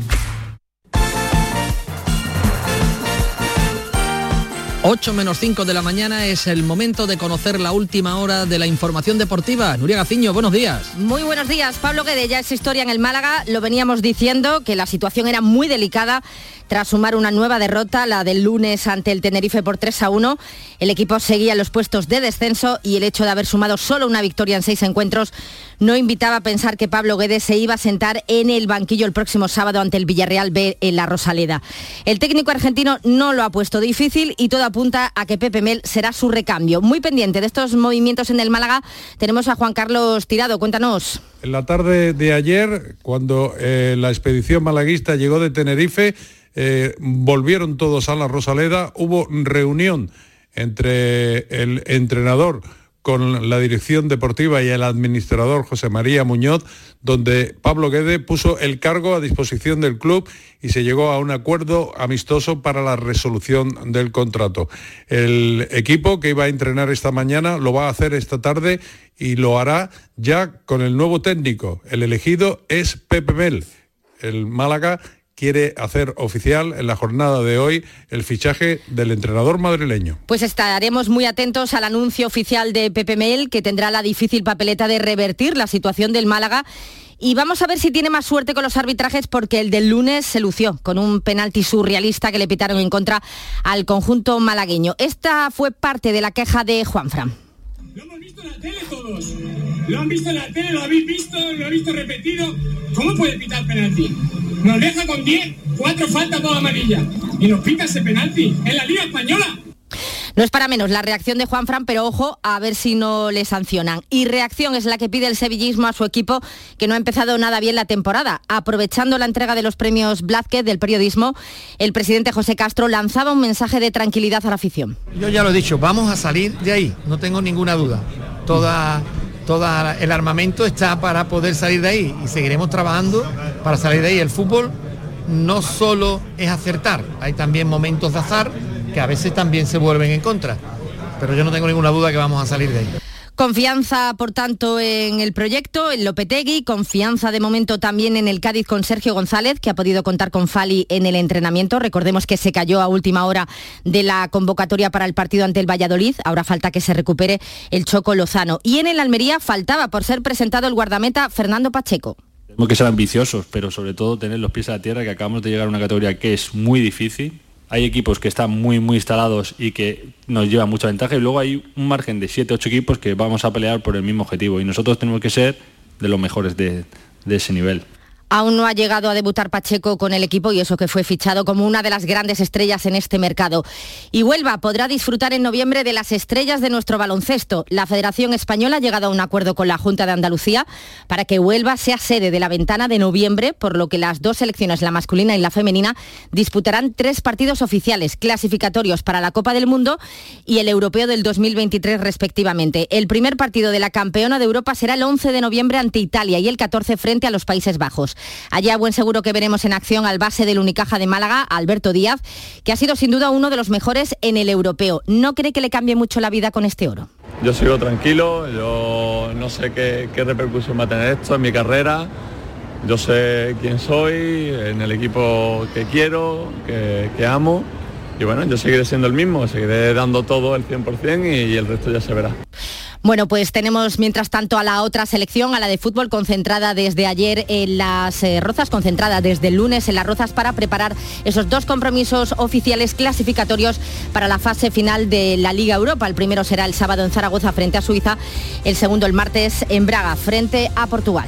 S68: 8 menos 5 de la mañana es el momento de conocer la última hora de la información deportiva. Nuria Gaciño, buenos días.
S42: Muy buenos días. Pablo Guede ya es historia en el Málaga. Lo veníamos diciendo que la situación era muy delicada tras sumar una nueva derrota, la del lunes ante el Tenerife por 3 a 1, el equipo seguía los puestos de descenso y el hecho de haber sumado solo una victoria en seis encuentros no invitaba a pensar que Pablo Guedes se iba a sentar en el banquillo el próximo sábado ante el Villarreal B en la Rosaleda. El técnico argentino no lo ha puesto difícil y todo apunta a que Pepe Mel será su recambio. Muy pendiente de estos movimientos en el Málaga tenemos a Juan Carlos Tirado. Cuéntanos.
S57: En la tarde de ayer, cuando eh, la expedición malaguista llegó de Tenerife, eh, volvieron todos a la Rosaleda, hubo reunión entre el entrenador con la dirección deportiva y el administrador José María Muñoz, donde Pablo Guede puso el cargo a disposición del club y se llegó a un acuerdo amistoso para la resolución del contrato. El equipo que iba a entrenar esta mañana lo va a hacer esta tarde y lo hará ya con el nuevo técnico. El elegido es Pepe Mel, el Málaga quiere hacer oficial en la jornada de hoy el fichaje del entrenador madrileño.
S42: Pues estaremos muy atentos al anuncio oficial de Pepe Mel, que tendrá la difícil papeleta de revertir la situación del Málaga y vamos a ver si tiene más suerte con los arbitrajes porque el del lunes se lució con un penalti surrealista que le pitaron en contra al conjunto malagueño. Esta fue parte de la queja de Juan Fran.
S69: Lo hemos visto en la tele todos. Lo han visto en la tele, lo habéis visto, lo habéis visto repetido. ¿Cómo puede pitar penalti? Nos deja con 10, cuatro faltas, dos amarillas. Y nos pita ese penalti en la Liga Española.
S42: No es para menos la reacción de Juan Fran, pero ojo a ver si no le sancionan. Y reacción es la que pide el sevillismo a su equipo, que no ha empezado nada bien la temporada. Aprovechando la entrega de los premios Blázquez del periodismo, el presidente José Castro lanzaba un mensaje de tranquilidad a la afición.
S66: Yo ya lo he dicho, vamos a salir de ahí, no tengo ninguna duda. Toda todo el armamento está para poder salir de ahí y seguiremos trabajando para salir de ahí. El fútbol no solo es acertar, hay también momentos de azar que a veces también se vuelven en contra, pero yo no tengo ninguna duda que vamos a salir de ahí.
S42: Confianza, por tanto, en el proyecto, en Lopetegui, confianza de momento también en el Cádiz con Sergio González, que ha podido contar con Fali en el entrenamiento. Recordemos que se cayó a última hora de la convocatoria para el partido ante el Valladolid. Ahora falta que se recupere el Choco Lozano. Y en el Almería faltaba por ser presentado el guardameta Fernando Pacheco.
S70: Tenemos que ser ambiciosos, pero sobre todo tener los pies a la tierra, que acabamos de llegar a una categoría que es muy difícil. Hay equipos que están muy, muy instalados y que nos llevan mucha ventaja y luego hay un margen de 7, 8 equipos que vamos a pelear por el mismo objetivo y nosotros tenemos que ser de los mejores de, de ese nivel.
S42: Aún no ha llegado a debutar Pacheco con el equipo y eso que fue fichado como una de las grandes estrellas en este mercado. Y Huelva podrá disfrutar en noviembre de las estrellas de nuestro baloncesto. La Federación Española ha llegado a un acuerdo con la Junta de Andalucía para que Huelva sea sede de la ventana de noviembre, por lo que las dos selecciones, la masculina y la femenina, disputarán tres partidos oficiales clasificatorios para la Copa del Mundo y el Europeo del 2023 respectivamente. El primer partido de la campeona de Europa será el 11 de noviembre ante Italia y el 14 frente a los Países Bajos. Allá buen seguro que veremos en acción al base del Unicaja de Málaga, Alberto Díaz, que ha sido sin duda uno de los mejores en el europeo. ¿No cree que le cambie mucho la vida con este oro?
S70: Yo sigo tranquilo, yo no sé qué, repercusión va a tener esto en mi carrera. Yo sé quién soy, en el equipo que quiero, que, amo. Y bueno, yo seguiré siendo el mismo, seguiré dando todo el 100% y, y el resto ya se verá.
S42: Bueno, pues tenemos mientras tanto a la otra selección, a la de fútbol, concentrada desde ayer en las eh, Rozas, concentrada desde el lunes en las Rozas para preparar esos dos compromisos oficiales clasificatorios para la fase final de la Liga Europa. El primero será el sábado en Zaragoza frente a Suiza, el segundo el martes en Braga frente a Portugal.